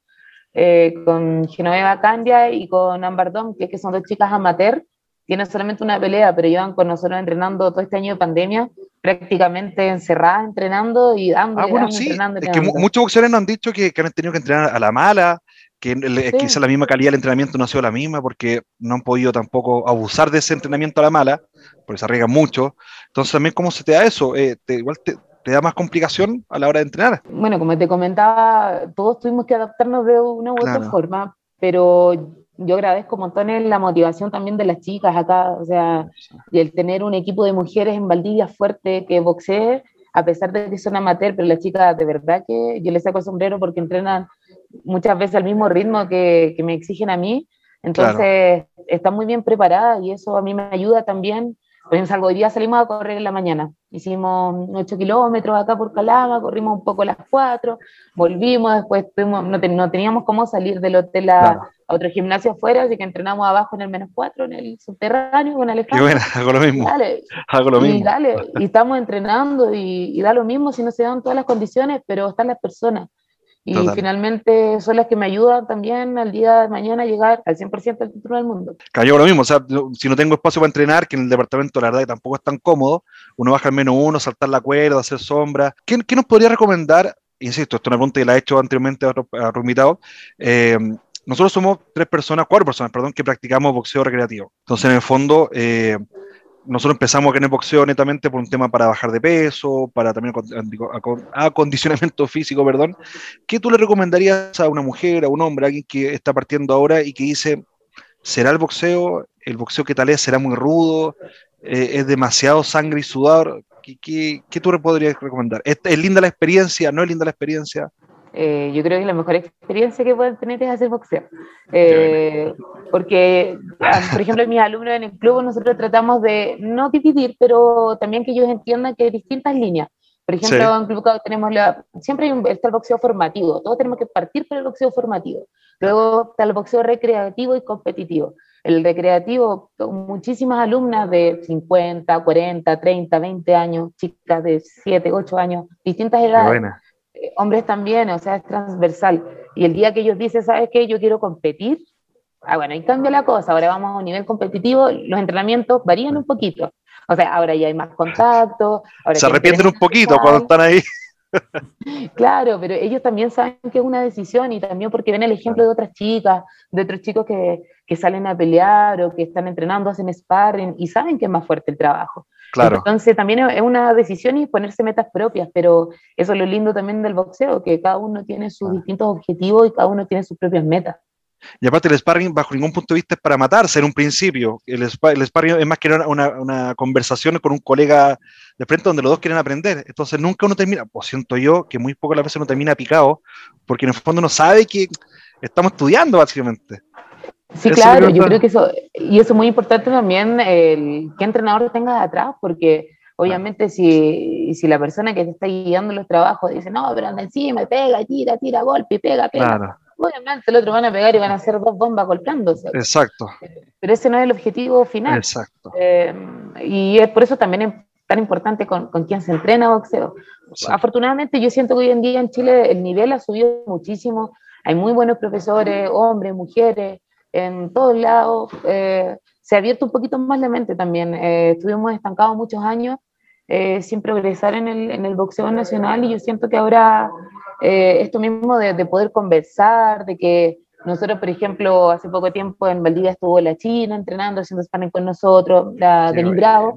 eh, con Genoveva Candia y con Ambardón, que, que son dos chicas amateur. Tienen solamente una pelea, pero llevan con nosotros entrenando todo este año de pandemia, prácticamente encerradas entrenando y dando. Ah, bueno, sí. Es que muchos boxeadores nos han dicho que, que han tenido que entrenar a la mala, que quizá la misma calidad del entrenamiento no ha sido la misma porque no han podido tampoco abusar de ese entrenamiento a la mala, porque se arriesgan mucho. Entonces también, ¿cómo se te da eso? Eh, te, igual te, da más complicación a la hora de entrenar. Bueno, como te comentaba, todos tuvimos que adaptarnos de una u otra forma, pero yo agradezco montones la motivación también de las chicas acá, o sea, y el tener un equipo de mujeres en Valdivia fuerte que boxee, a pesar de que son amateur, pero las chicas de verdad que yo les saco el sombrero porque entrenan muchas veces al mismo ritmo que, me exigen a mí. Entonces, está muy bien preparada y eso a mí me ayuda también por ejemplo, salgo hoy día salimos a correr en la mañana. Hicimos 8 kilómetros acá por Calama, corrimos un poco a las 4, volvimos, después no, no, teníamos cómo salir del hotel a, otro gimnasio afuera, así que entrenamos abajo en el menos 4, en el subterráneo con Alejandro. Y bueno, hago lo mismo. Dale, hago lo mismo. Y, dale, y estamos entrenando y, y da lo mismo si no se dan todas las condiciones, pero están las personas. Y finalmente son las que me ayudan también al día de mañana a llegar al 100% del título del mundo. Cayó lo mismo, o sea, si no tengo espacio para entrenar, que en el departamento la verdad que tampoco es tan cómodo, uno baja al menos uno, saltar la cuerda, hacer sombra. ¿Qué, qué nos podría recomendar? Insisto, esto es una pregunta que la he hecho anteriormente a otro, invitado. Eh, nosotros somos tres personas, cuatro personas, perdón, que practicamos boxeo recreativo. Entonces, en el fondo, eh, nosotros empezamos en el boxeo netamente por un tema para bajar de peso, para también acondicionamiento físico, perdón. ¿Qué tú le recomendarías a una mujer, a un hombre, a alguien que está partiendo ahora y que dice, ¿será el boxeo? ¿El boxeo que tal es será muy rudo? Eh, ¿Es demasiado sangre y sudor? ¿Qué, qué, tú le podrías recomendar? ¿Es, ¿Es linda la experiencia? ¿No es linda la experiencia? Eh, yo creo que la mejor experiencia que pueden tener es hacer boxeo. Eh, porque, ah, por ejemplo, mis alumnos en el club nosotros tratamos de no dividir, pero también que ellos entiendan que hay distintas líneas. Por ejemplo, en Club tenemos la, siempre hay un, está el boxeo formativo, todos tenemos que partir por el boxeo formativo. Luego está el boxeo recreativo y competitivo. El recreativo, muchísimas alumnas de 50, 40, 30, 20 años, chicas de 7, 8 años, distintas edades hombres también, o sea, es transversal. Y el día que ellos dicen, ¿sabes qué? Yo quiero competir, ah, bueno, ahí cambia la cosa, ahora vamos a un nivel competitivo, los entrenamientos varían un poquito. O sea, ahora ya hay más contacto. Se arrepienten un poquito cuando están ahí. Claro, pero ellos también saben que es una decisión y también porque ven el ejemplo de otras chicas, de otros chicos que, que salen a pelear o que están entrenando, hacen sparring y saben que es más fuerte el trabajo. Claro. Entonces también es una decisión y ponerse metas propias, pero eso es lo lindo también del boxeo, que cada uno tiene sus distintos objetivos y cada uno tiene sus propias metas. Y aparte el sparring bajo ningún punto de vista es para matarse en un principio. El, el sparring es más que una, una, conversación con un colega de frente donde los dos quieren aprender. Entonces nunca uno termina, pues siento yo que muy pocas veces uno termina picado, porque en el fondo no sabe que estamos estudiando básicamente. Sí, claro, yo creo que eso, y eso es muy importante también, el, qué entrenador tengas atrás, porque obviamente si, si, la persona que te está guiando los trabajos dice, no, pero anda encima, pega, tira, tira, golpe, pega, pega. Obviamente el otro van a pegar y van a hacer dos bombas golpeándose. Exacto. Pero ese no es el objetivo final. Exacto. Eh, y es por eso también es tan importante con, con quién se entrena boxeo. Afortunadamente yo siento que hoy en día en Chile el nivel ha subido muchísimo. Hay muy buenos profesores, hombres, mujeres, en todos lados. Eh, se ha abierto un poquito más la mente también. Eh, estuvimos estancados muchos años eh, sin progresar en el, en el, boxeo nacional y yo siento que ahora esto mismo de, de, poder conversar, de que nosotros, por ejemplo, hace poco tiempo en Valdivia estuvo la China entrenando, haciendo sparring con nosotros, la Denis Bravo.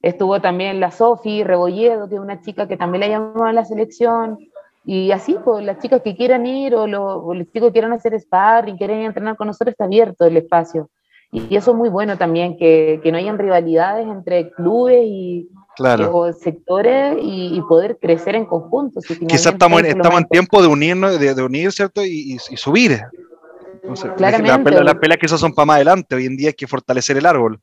Estuvo también la Sofi Rebolledo, que es una chica que también la llamó a la selección. Y así, pues las chicas que quieran ir o, los chicos que quieran hacer sparring, quieren entrenar con nosotros, está abierto el espacio. Y, eso es muy bueno también, que, que no hayan rivalidades entre clubes y, claro. sectores y, poder crecer en conjunto. Quizás estamos, en, estamos en tiempo de unirnos, de, de unir, ¿cierto? Y, y subir. Claramente. Las peleas que esas son para más adelante, hoy en día hay que fortalecer el árbol.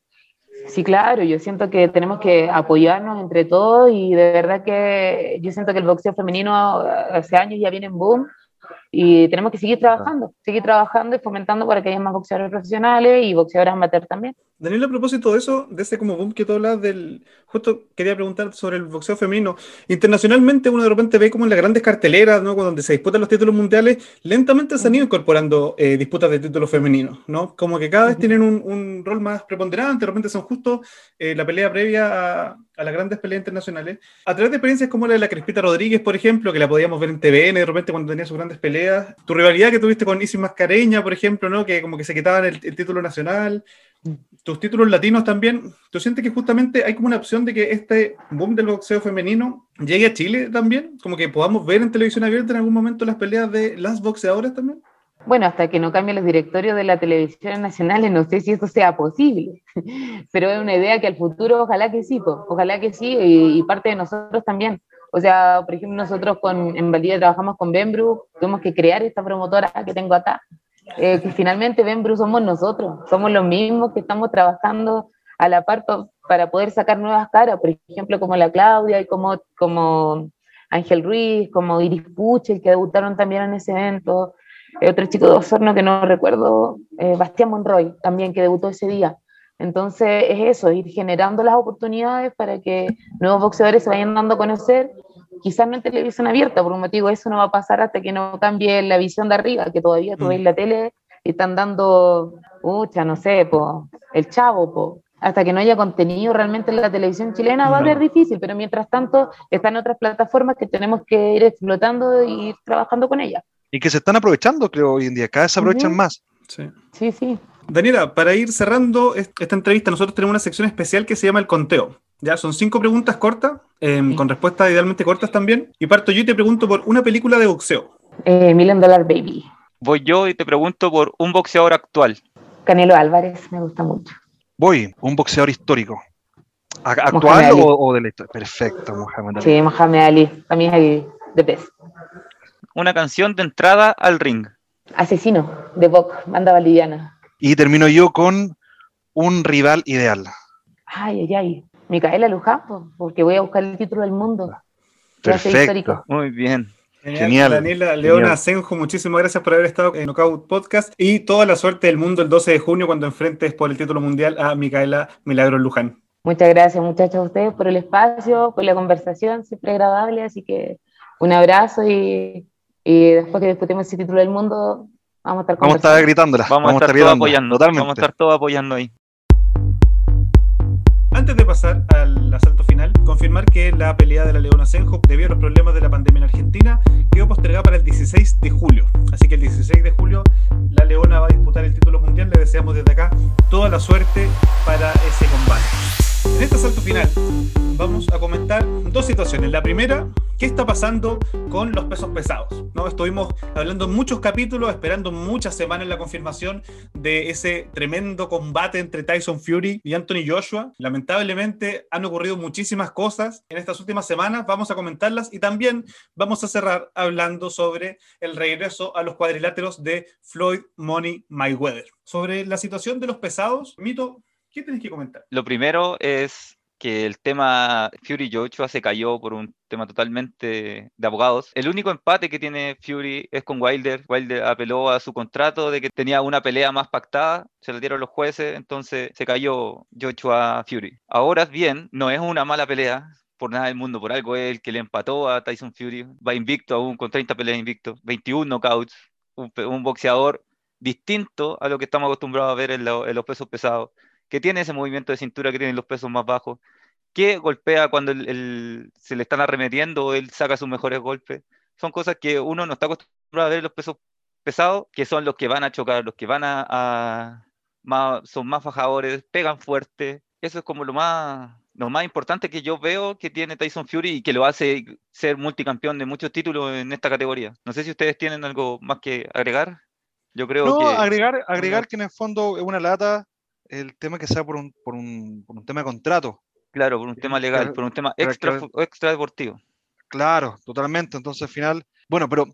Sí, claro, yo siento que tenemos que apoyarnos entre todos y de verdad que yo siento que el boxeo femenino hace años ya viene en boom y tenemos que seguir trabajando, seguir trabajando y fomentando para que haya más boxeadores profesionales y boxeadoras amateur también. Daniel, a propósito de eso, de ese como boom que tú hablas del, justo quería preguntar sobre el boxeo femenino. Internacionalmente uno de repente ve como en las grandes carteleras, ¿no? Donde se disputan los títulos mundiales, lentamente se han ido incorporando eh, disputas de títulos femeninos, ¿no? Como que cada vez tienen un, un, rol más preponderante, de repente son justo eh, la pelea previa a, a, las grandes peleas internacionales. A través de experiencias como la de la Crespita Rodríguez, por ejemplo, que la podíamos ver en TVN de repente cuando tenía sus grandes peleas. Tu rivalidad que tuviste con Isis Mascareña, por ejemplo, ¿no? Que como que se quitaban el, título nacional tus títulos latinos también, ¿tú sientes que justamente hay como una opción de que este boom del boxeo femenino llegue a Chile también? Como que podamos ver en televisión abierta en algún momento las peleas de las boxeadoras también? Bueno, hasta que no cambien los directorios de la televisión nacional, no sé si eso sea posible, pero es una idea que al futuro ojalá que sí, ojalá que sí, y, parte de nosotros también. O sea, por ejemplo, nosotros con, en Valdivia trabajamos con Bembru, tuvimos que crear esta promotora que tengo acá, eh, que finalmente Bembru somos nosotros, somos los mismos que estamos trabajando a la par para poder sacar nuevas caras, por ejemplo, como la Claudia y como, como Ángel Ruiz, como Iris Puche, que debutaron también en ese evento, eh, otro chico de Osorno que no recuerdo, eh, Bastián Monroy, también que debutó ese día. Entonces es eso, ir generando las oportunidades para que nuevos boxeadores se vayan dando a conocer, quizás no en televisión abierta, por un motivo eso no va a pasar hasta que no cambie la visión de arriba, que todavía tú mm. ves la tele y están dando, pucha, no sé, po, el chavo, po, hasta que no haya contenido realmente en la televisión chilena va a ser difícil, pero mientras tanto están otras plataformas que tenemos que ir explotando y ir trabajando con ellas. Y que se están aprovechando, creo, hoy en día, cada vez se aprovechan más. Sí. sí, sí. Daniela, para ir cerrando esta entrevista, nosotros tenemos una sección especial que se llama el conteo. Ya, son cinco preguntas cortas, em, con respuestas idealmente cortas también. Y parto yo y te pregunto por una película de boxeo. Eh, Million Dollar Baby. Voy yo y te pregunto por un boxeador actual. Canelo Álvarez, me gusta mucho. Voy, un boxeador histórico. ¿Actual o, de la historia? Perfecto, Mohamed Ali. Sí, Mohamed Ali. También es de best. Una canción de entrada al ring. Asesino, de Bok, banda validiana. Y termino yo con un rival ideal. Ay, ay, ay. Micaela Luján, porque voy a buscar el título del mundo. Perfecto. Muy bien. Genial. Daniela Leona Senjo, muchísimas gracias por haber estado en Knockout Podcast y toda la suerte del mundo el 12 de junio cuando enfrentes por el título mundial a Micaela Milagro Luján. Muchas gracias muchachos a ustedes por el espacio, por la conversación, siempre agradable, así que un abrazo y, después que discutemos ese título del mundo, vamos a estar Vamos a estar gritándola. Vamos, a estar, todos apoyando. Vamos a estar todos apoyando ahí. Antes de pasar al asalto final, confirmar que la pelea de la Leona Senjo, debido a los problemas de la pandemia en Argentina, quedó postergada para el 16 de julio. Así que el 16 de julio la Leona va a disputar el título mundial. Le deseamos desde acá toda la suerte para ese combate. En este asalto final vamos a comentar dos situaciones. La primera, ¿qué está pasando con los pesos pesados? ¿No? Estuvimos hablando en muchos capítulos, esperando muchas semanas la confirmación de ese tremendo combate entre Tyson Fury y Anthony Joshua. Lamentablemente han ocurrido muchísimas cosas en estas últimas semanas, vamos a comentarlas y también vamos a cerrar hablando sobre el regreso a los cuadriláteros de Floyd Money Mayweather. Sobre la situación de los pesados, Mito, ¿Qué tienes que comentar? Lo primero es que el tema Fury Joshua se cayó por un tema totalmente de abogados. El único empate que tiene Fury es con Wilder. Wilder apeló a su contrato de que tenía una pelea más pactada, se le dieron los jueces, entonces se cayó Joshua Fury. Ahora bien, no es una mala pelea, por nada del mundo, por algo es el que le empató a Tyson Fury, va invicto aún con 30 peleas invicto, 21 knockouts, un, boxeador distinto a lo que estamos acostumbrados a ver en los pesos pesados que tiene ese movimiento de cintura que tienen los pesos más bajos, que golpea cuando se le están arremetiendo, él saca sus mejores golpes. Son cosas que uno no está acostumbrado a ver los pesos pesados, que son los que van a chocar, los que van a, son más fajadores, pegan fuerte. Eso es como lo más, lo más importante que yo veo que tiene Tyson Fury y que lo hace ser multicampeón de muchos títulos en esta categoría. No sé si ustedes tienen algo más que agregar. Yo creo no, que. agregar, agregar que en el fondo es una lata el tema que sea por un, por un, por un tema de contrato. Claro, por un tema legal, por un tema extra, extra deportivo. Claro, totalmente. Entonces al final, bueno, pero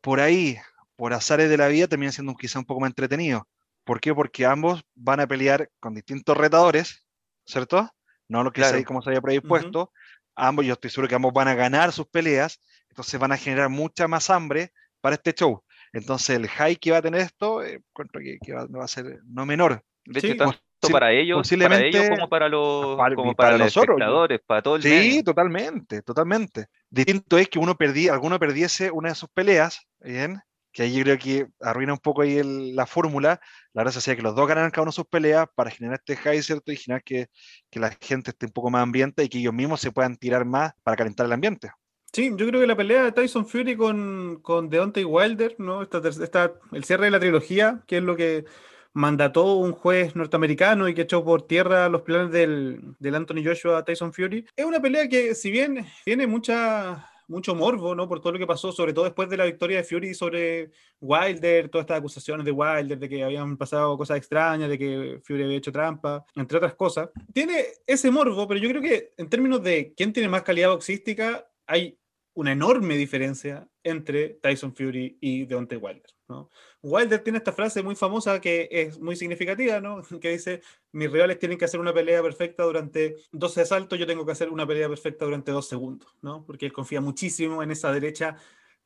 por ahí, por azares de la vida, termina siendo quizá un poco más entretenido. ¿Por qué? Porque ambos van a pelear con distintos retadores, ¿cierto? No lo que sea como se había predispuesto. Ambos, yo estoy seguro que ambos van a ganar sus peleas, entonces van a generar mucha más hambre para este show. Entonces el high que va a tener esto, eh, encuentro que, va, va, a ser no menor. De hecho, tanto para ellos, para ellos como para los, como para, los espectadores, para todo el Sí, totalmente, totalmente. Distinto es que uno perdí, alguno perdiese una de sus peleas, bien, que ahí yo creo que arruina un poco ahí la fórmula. La verdad es que los dos ganan cada uno sus peleas para generar este high, ¿cierto? Y generar que, que, la gente esté un poco más ambiente y que ellos mismos se puedan tirar más para calentar el ambiente. Sí, yo creo que la pelea de Tyson Fury con, con Deontay Wilder, ¿no? Esta, esta, el cierre de la trilogía, que es lo que mandató un juez norteamericano y que echó por tierra los planes del, del Anthony Joshua Tyson Fury. Es una pelea que, si bien tiene mucha, mucho morbo, ¿no? Por todo lo que pasó, sobre todo después de la victoria de Fury sobre Wilder, todas estas acusaciones de Wilder, de que habían pasado cosas extrañas, de que Fury había hecho trampa, entre otras cosas. Tiene ese morbo, pero yo creo que en términos de quién tiene más calidad boxística, hay una enorme diferencia entre Tyson Fury y Deontay Wilder, ¿no? Wilder tiene esta frase muy famosa que es muy significativa, ¿no? Que dice, mis rivales tienen que hacer una pelea perfecta durante 12 asaltos, yo tengo que hacer una pelea perfecta durante dos segundos, ¿no? Porque él confía muchísimo en esa derecha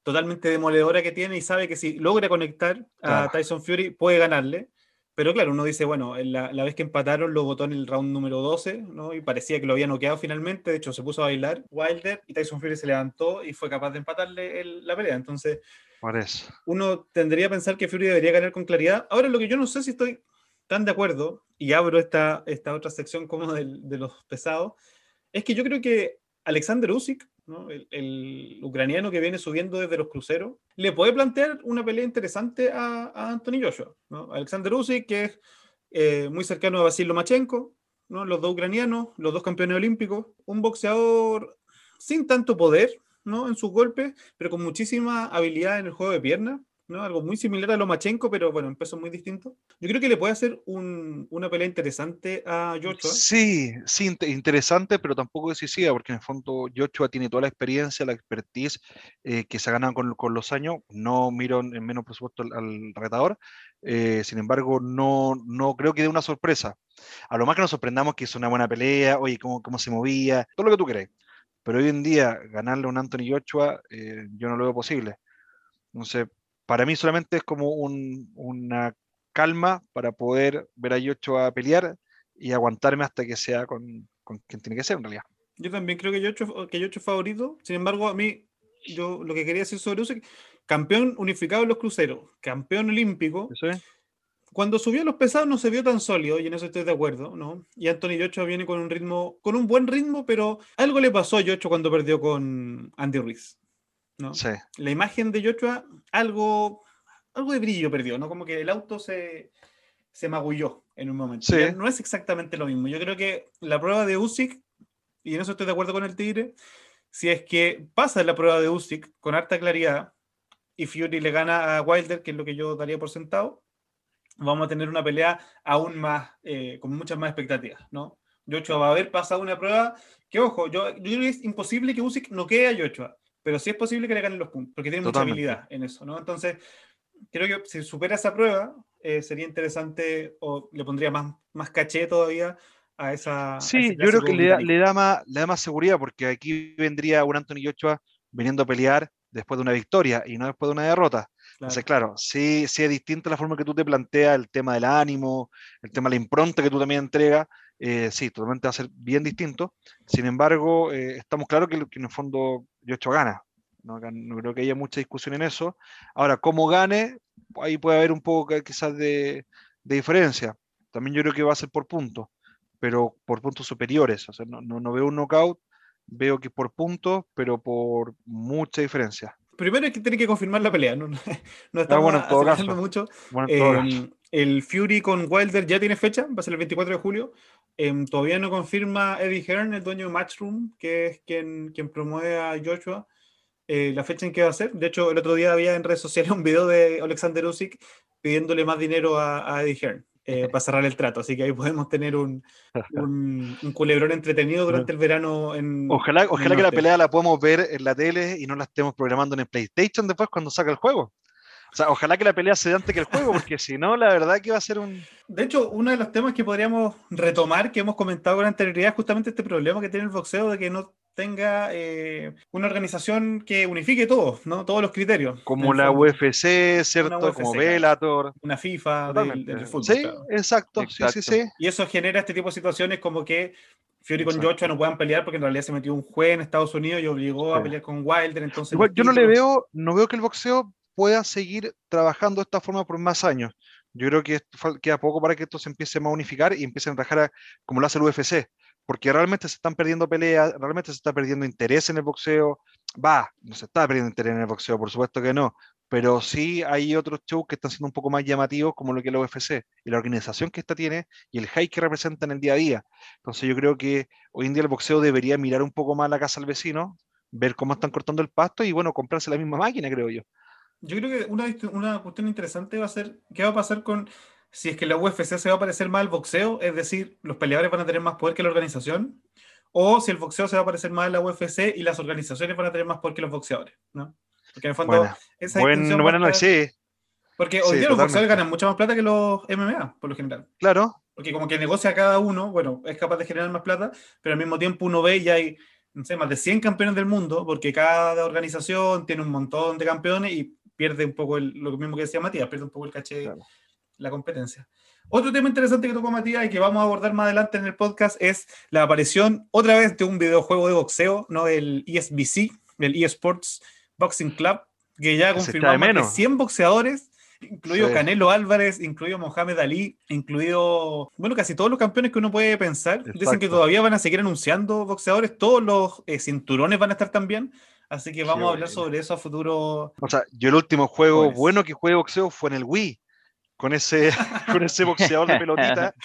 totalmente demoledora que tiene y sabe que si logra conectar a Tyson Fury puede ganarle. Pero claro, uno dice, bueno, la, vez que empataron lo votó en el round número 12, ¿no? Y parecía que lo había noqueado finalmente. De hecho, se puso a bailar Wilder y Tyson Fury se levantó y fue capaz de empatarle la pelea. Entonces, uno tendría que pensar que Fury debería ganar con claridad. Ahora, lo que yo no sé si estoy tan de acuerdo, y abro esta, esta otra sección como de, de los pesados, es que yo creo que Alexander Usyk el, ucraniano que viene subiendo desde los cruceros, le puede plantear una pelea interesante a, Anthony Joshua. Alexander Usyk, que es eh, muy cercano a Basil Lomachenko, ¿no? los dos ucranianos, los dos campeones olímpicos, un boxeador sin tanto poder ¿no? en sus golpes, pero con muchísima habilidad en el juego de piernas. Algo muy similar a Lomachenko, pero bueno, en peso muy distinto. Yo creo que le puede hacer una pelea interesante a Joshua. Sí, sí, interesante, pero tampoco decisiva, porque en el fondo Joshua tiene toda la experiencia, la expertise eh, que se ha ganado con, los años. No miro en menos presupuesto al, al retador, eh, sin embargo, no, no creo que dé una sorpresa. A lo más que nos sorprendamos que es una buena pelea, oye, cómo, cómo se movía, todo lo que tú crees. Pero hoy en día, ganarle a un Anthony Joshua, eh, yo no lo veo posible. Sé, para mí solamente es como una calma para poder ver a Yocho a pelear y aguantarme hasta que sea con, quien tiene que ser en realidad. Yo también creo que Yocho, que Yocho es favorito. Sin embargo, a mí, yo lo que quería decir sobre eso campeón unificado en los cruceros, campeón olímpico. Cuando subió a los pesados no se vio tan sólido, y en eso estoy de acuerdo, ¿no? Y Anthony Yocho viene con un ritmo, con un buen ritmo, pero algo le pasó a Yocho cuando perdió con Andy Ruiz. La imagen de Joshua, algo, algo de brillo perdió, ¿no? Como que el auto se, se magulló en un momento. No es exactamente lo mismo. Yo creo que la prueba de Usyk, y en eso estoy de acuerdo con el Tigre, si es que pasa la prueba de Usyk con harta claridad y Fury le gana a Wilder, que es lo que yo daría por sentado, vamos a tener una pelea aún más, eh, con muchas más expectativas, ¿no? Joshua va a haber pasado una prueba que, ojo, yo, yo creo que es imposible que Usyk no quede a Joshua pero sí es posible que le ganen los puntos, porque tiene mucha habilidad en eso, ¿no? Entonces, creo que si supera esa prueba, eh, sería interesante o le pondría más, más caché todavía a esa. Sí, yo creo que le da, más, le da más seguridad, porque aquí vendría un Anthony Ochoa viniendo a pelear después de una victoria y no después de una derrota. Entonces, claro, sí, sí es distinta la forma que tú te planteas el tema del ánimo, el tema de la impronta que tú también entregas. Eh, sí, totalmente va a ser bien distinto. Sin embargo, eh, estamos claros que, que, en el fondo Yocho gana. ¿no? no creo que haya mucha discusión en eso. Ahora, cómo gane, ahí puede haber un poco quizás de, de diferencia. También yo creo que va a ser por puntos, pero por puntos superiores. O sea, no, no, veo un knockout, veo que por puntos, pero por mucha diferencia. Primero hay que tener que confirmar la pelea, no, no, ah, estamos bueno, todo caso. mucho. Bueno, eh, el Fury con Wilder ya tiene fecha, va a ser el 24 de julio. Em, todavía no confirma Eddie Hearn, el dueño de Matchroom, que es quien, quien promueve a Joshua, eh, la fecha en que va a ser. De hecho, el otro día había en redes sociales un video de Alexander Usyk pidiéndole más dinero a, Eddie Hearn eh, para cerrar el trato. Así que ahí podemos tener un, un, culebrón entretenido durante el verano. En, ojalá ojalá que la pelea la podamos ver en la tele y no la estemos programando en el PlayStation después cuando saca el juego. O sea, ojalá que la pelea se dé antes que el juego, porque si no, la verdad que va a ser un. De hecho, uno de los temas que podríamos retomar, que hemos comentado con anterioridad, es justamente este problema que tiene el boxeo de que no tenga eh, una organización que unifique todos, ¿no? Todos los criterios. Como la UFC, ¿cierto? Como Bellator. Una FIFA del, fútbol. Sí, exacto. Sí, sí, sí. Y eso genera este tipo de situaciones como que Fury con Joshua no puedan pelear porque en realidad se metió un juez en Estados Unidos y obligó a pelear con Wilder. Entonces yo no le veo, no veo que el boxeo pueda seguir trabajando de esta forma por más años. Yo creo que queda poco para que esto se empiece a unificar y empiecen a trabajar como lo hace el UFC, porque realmente se están perdiendo peleas, realmente se está perdiendo interés en el boxeo. Va, no se está perdiendo interés en el boxeo, por supuesto que no, pero sí hay otros shows que están siendo un poco más llamativos, como lo que es la UFC, y la organización que esta tiene y el hype que representa en el día a día. Entonces yo creo que hoy en día el boxeo debería mirar un poco más la casa al vecino, ver cómo están cortando el pasto y bueno, comprarse la misma máquina, creo yo. Yo creo que una, una cuestión interesante va a ser qué va a pasar con si es que la UFC se va a parecer más al boxeo, es decir, los peleadores van a tener más poder que la organización, o si el boxeo se va a parecer más a la UFC y las organizaciones van a tener más poder que los boxeadores, ¿no? Porque en el fondo, esa bueno, bueno, no, sí. Porque hoy Sí, día los boxeadores totalmente. ganan mucha más plata que los MMA, por lo general. Claro, Porque como que negocia cada uno, bueno, es capaz de generar más plata, pero al mismo tiempo uno ve y hay, no sé, más de 100 campeones del mundo, porque cada organización tiene un montón de campeones y pierde un poco el- lo mismo que decía Matías, pierde un poco el caché Claro. La competencia. Otro tema interesante que tocó Matías y que vamos a abordar más adelante en el podcast es la aparición otra vez de un videojuego de boxeo, ¿no? El ESBC, el eSports Boxing Club, que ya confirmó más de menos. 100 boxeadores, incluido Sí. Canelo Álvarez, incluido Mohamed Ali, incluido, bueno, casi todos los campeones que uno puede pensar. Dicen que Exacto. todavía van a seguir anunciando boxeadores, todos los eh, cinturones van a estar también. Así que vamos a hablar bueno. sobre eso a futuro. o sea, yo el último juego Jóvenes. bueno que jugué boxeo fue en el Wii, con ese, con ese boxeador de pelotita.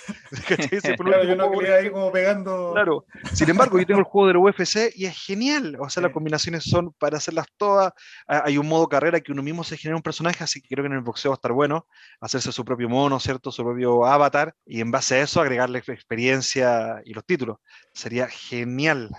Claro, yo no juego quería ir como pegando. Claro. Sin embargo, yo tengo el juego del UFC y es genial. O sea, las combinaciones son para hacerlas todas. Hay un modo carrera que uno mismo se genera un personaje, así que creo que en el boxeo va a estar bueno. Hacerse su propio mono, ¿cierto? Su propio avatar. Y en base a eso agregarle experiencia y los títulos. Sería genial.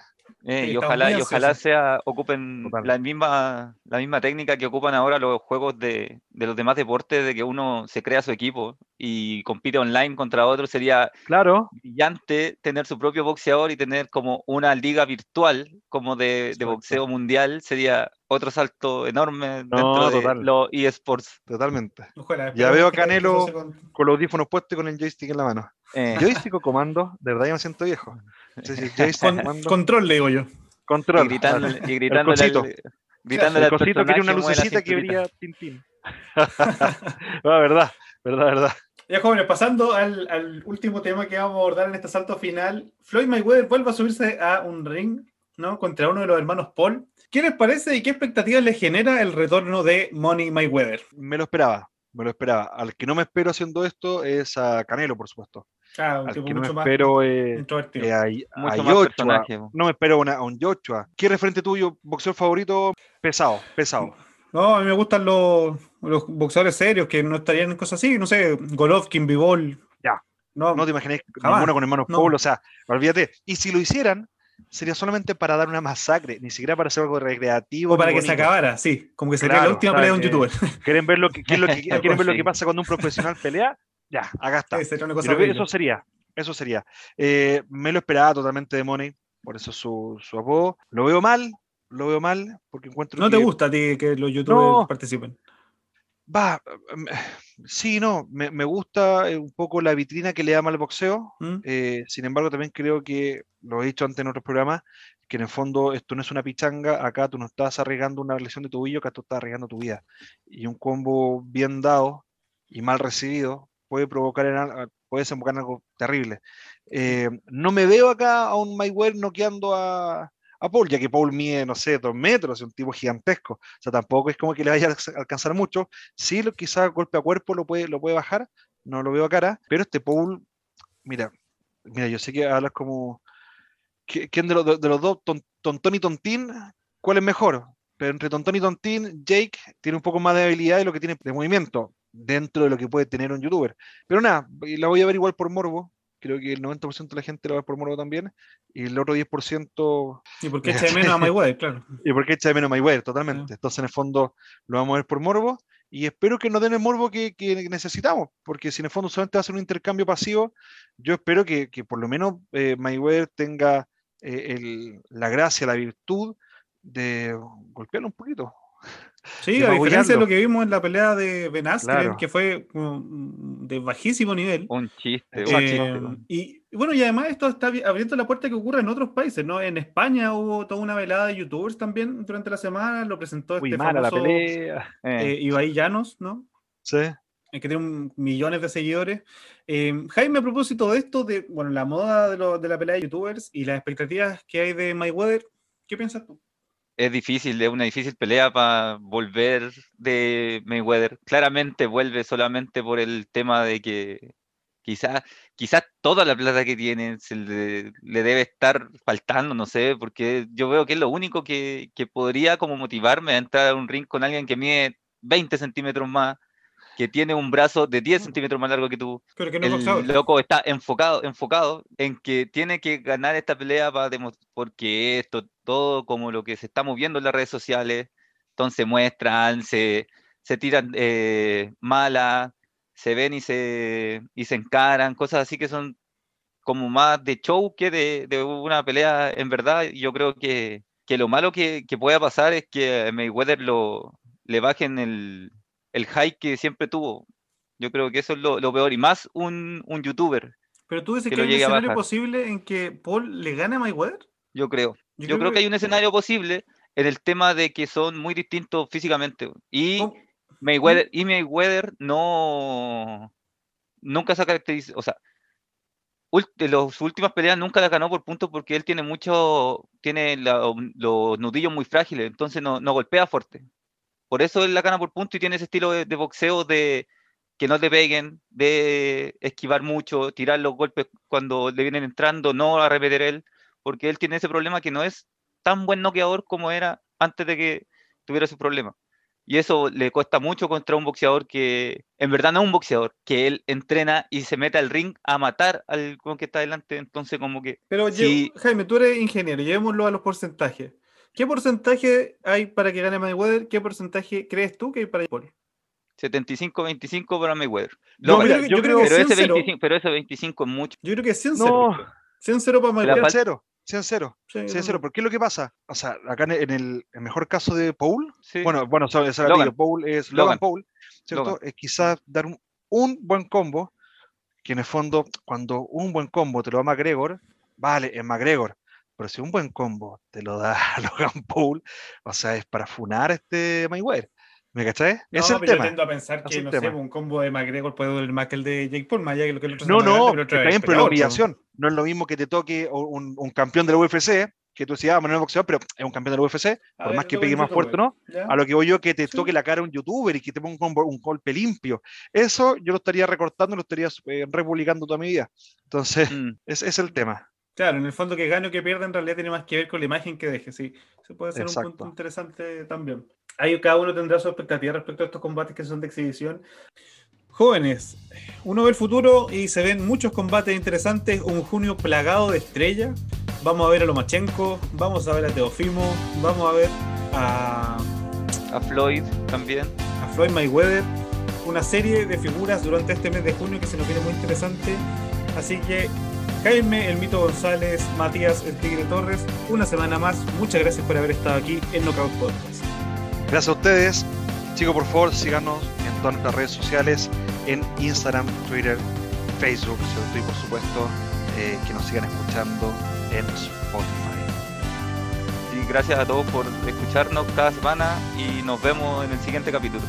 Eh, y ojalá, y ojalá sea, ocupen Total. la misma, la misma técnica que ocupan ahora los juegos de, de los demás deportes, de que uno se crea su equipo y compite online contra otro. Sería Claro. brillante tener su propio boxeador y tener como una liga virtual como de, de boxeo mundial. Sería otro salto enorme No, dentro de total. los eSports. Totalmente. Ojalá, Ya veo a Canelo Con los audífonos puestos y con el joystick en la mano. Eh, Joystick o comando, de verdad yo me siento viejo. Con- control, le digo yo. y control. gritándole, y gritándole cosito. al, gritándole El al cosito que una lucecita que brilla tintín. Ah, verdad, verdad, verdad. Ya jóvenes, pasando al, al último tema que vamos a abordar en este salto final, Floyd Mayweather vuelve a subirse a un ring, ¿no? Contra uno de los hermanos Paul. ¿Qué les parece y qué expectativas les genera el retorno de Money Mayweather? Me lo esperaba, me lo esperaba. Al que no me espero haciendo esto es a Canelo, por supuesto. Ah, un tipo no mucho más espero eh, eh, a, a Mucho más Joshua. No me espero una- a un Joshua. ¿Qué referente tuyo, boxeador favorito? Pesado, pesado. No, a mí me gustan los, los boxeadores serios que no estarían en cosas así, no sé, Golovkin, Bivol. Ya. No, No te imaginé Jamás. ninguno con hermanos No. Paul, o sea, olvídate. Y si lo hicieran, sería solamente para dar una masacre, ni siquiera para hacer algo recreativo. o para que se bonito. acabara, sí, como que sería la Claro, última o sea, pelea de un que- youtuber. ¿Quieren ver lo que, qué es lo que, quieren ver lo que pasa cuando un profesional pelea? Ya, acá está. Sí, sería creo que eso sería, eso sería. Eh, me lo esperaba totalmente de Money, por eso su, su apodo. Lo veo mal, lo veo mal, porque encuentro ¿No que te gusta a ti que los youtubers No. participen? Va, em, sí, no, me, me gusta eh, un poco la vitrina que le da al boxeo. ¿Mm? eh, sin embargo, también creo que, lo he dicho antes en otros programas, que en el fondo esto no es una pichanga, acá tú no estás arriesgando una lesión de tobillo, acá tú estás arriesgando tu vida. Y un combo bien dado y mal recibido puede provocar, en puede desembocar en algo terrible. Eh, no me veo acá a un Mayweather noqueando a, a Paul, ya que Paul mide, no sé, dos metros, es un tipo gigantesco. O sea, tampoco es como que le vaya a alca- alcanzar mucho. Sí, lo- quizás golpe a cuerpo lo puede, lo puede bajar, no lo veo a cara, pero este Paul, mira, mira, yo sé que hablas como, ¿qui- ¿quién de los, de los dos, Ton- Tontón y Tontín, cuál es mejor? Pero entre Tontón y Tontín, Jake tiene un poco más de habilidad de lo que tiene de movimiento, dentro de lo que puede tener un youtuber. Pero nada, la voy a ver igual por morbo. Creo que el 90% de la gente la va por morbo también. Y el otro 10%, ¿Y por qué echa de menos a Mayweather? Claro. y porque echa de menos a Mayweather, totalmente. Entonces, en el fondo, lo vamos a ver por morbo. Y espero que nos den el morbo que, que necesitamos, porque si en el fondo solamente va a ser un intercambio pasivo, yo espero que, que por lo menos eh, Mayweather tenga eh, el- la gracia, la virtud de golpearlo un poquito. Sí, de a diferencia de lo que vimos en la pelea de Ben Askren, Claro. que fue mm, de bajísimo nivel. Un chiste. un Exacto. chiste, Eh, y bueno, y además esto está abriendo la puerta que ocurra en otros países, ¿no? En España hubo toda una velada de youtubers también durante la semana, lo presentó Muy este mala la famoso pelea. Eh, eh, Ibai Llanos, ¿no? Sí. Eh, que tiene un- millones de seguidores. Eh, Jaime, a propósito de esto, de bueno, la moda de, lo- de la pelea de youtubers y las expectativas que hay de Mayweather, ¿qué piensas tú? Es difícil, es una difícil pelea para volver de Mayweather. Claramente vuelve solamente por el tema de que quizás quizás toda la plata que tiene se le, le debe estar faltando, no sé, porque yo veo que es lo único que, que podría como motivarme a entrar a un ring con alguien que mide 20 centímetros más, que tiene un brazo de 10 centímetros más largo que tú, Pero que no el boxeador. loco está enfocado, enfocado en que tiene que ganar esta pelea para porque esto, todo como lo que se está moviendo en las redes sociales, entonces muestran, se, se tiran eh, malas, se ven y se, y se encaran, cosas así que son como más de show que de, de una pelea en verdad. Yo creo que, que lo malo que, que, pueda pasar es que Mayweather lo, le bajen el, el high que siempre tuvo. Yo creo que eso es lo, lo peor. Y más un, un, youtuber. Pero tú dices que, que hay un escenario posible en que Paul le gane a Mayweather. Yo creo. Yo, Yo creo, creo que... que... hay un escenario posible en el tema de que son muy distintos físicamente. Y oh. Mayweather, y Mayweather no nunca se ha caracterizado, o sea, las últimas peleas nunca la ganó por puntos porque él tiene mucho, tiene la, los nudillos muy frágiles, entonces no, no, golpea fuerte. Por eso él la gana por puntos y tiene ese estilo de, de, boxeo de que no te peguen, de esquivar mucho, tirar los golpes cuando le vienen entrando, no a repetir él, porque él tiene ese problema que no es tan buen noqueador como era antes de que tuviera su problema. Y eso le cuesta mucho contra un boxeador que en verdad no es un boxeador, que él entrena y se mete al ring a matar al que está delante. Entonces, como que. Pero, si... Jaime, tú eres ingeniero, llevémoslo a los porcentajes. ¿Qué porcentaje hay para que gane Mayweather? ¿Qué porcentaje crees tú que hay para Paul? 75-25 para Mayweather. No, mira, yo, yo, creo, pero, ese 25, pero ese 25 es mucho. Yo creo que es 100-0. No. 100-0 para Mayweather. 100 sean cero. Sí, sean cero. ¿Por qué es lo que pasa? O sea, acá en el, el mejor caso de Paul, sí. bueno, bueno, es Logan. Paul es Logan, Logan Paul, ¿cierto? Logan. Es quizás dar un, un, buen combo, que en el fondo, cuando un buen combo te lo da McGregor, vale, es McGregor. Pero si un buen combo te lo da Logan Paul, o sea, es para funar este Mayweather. ¿Me cachai? No, es el pero tema. yo tiendo a pensar que, no sé, un combo de McGregor puede doler más que el de Jake Paul, más allá que lo que el otro No, no, grande, pero también, pero la humillación. No es lo mismo que te toque un, un campeón de la UFC, que tú decías, ah, es boxeador, pero es un campeón de la UFC, a por ver, más que pegue más fuerte, ¿no? ¿Ya? A lo que voy yo, que te sí. toque la cara a un youtuber y que te ponga un, un, golpe limpio. Eso yo lo estaría recortando, lo estaría eh, republicando toda mi vida. Entonces, mm. ese es el tema. Claro, en el fondo que gane o que pierda en realidad tiene más que ver con la imagen que deje, sí. Eso puede ser Exacto. un punto interesante también. Ahí cada uno tendrá su expectativa respecto a estos combates que son de exhibición. Jóvenes, uno ve el futuro y se ven muchos combates interesantes. Un junio plagado de estrellas. Vamos a ver a Lomachenko, vamos a ver a Teofimo, vamos a ver a. A Floyd también. A Floyd Mayweather. Una serie de figuras durante este mes de junio que se nos viene muy interesante. Así que Jaime, el Mito González, Matías, el Tigre Torres, una semana más. Muchas gracias por haber estado aquí en Knockout Podcast. Gracias a ustedes. Chicos, por favor, síganos en todas nuestras redes sociales, en Instagram, Twitter, Facebook, y por supuesto, eh, que nos sigan escuchando en Spotify. Y gracias a todos por escucharnos cada semana y nos vemos en el siguiente capítulo.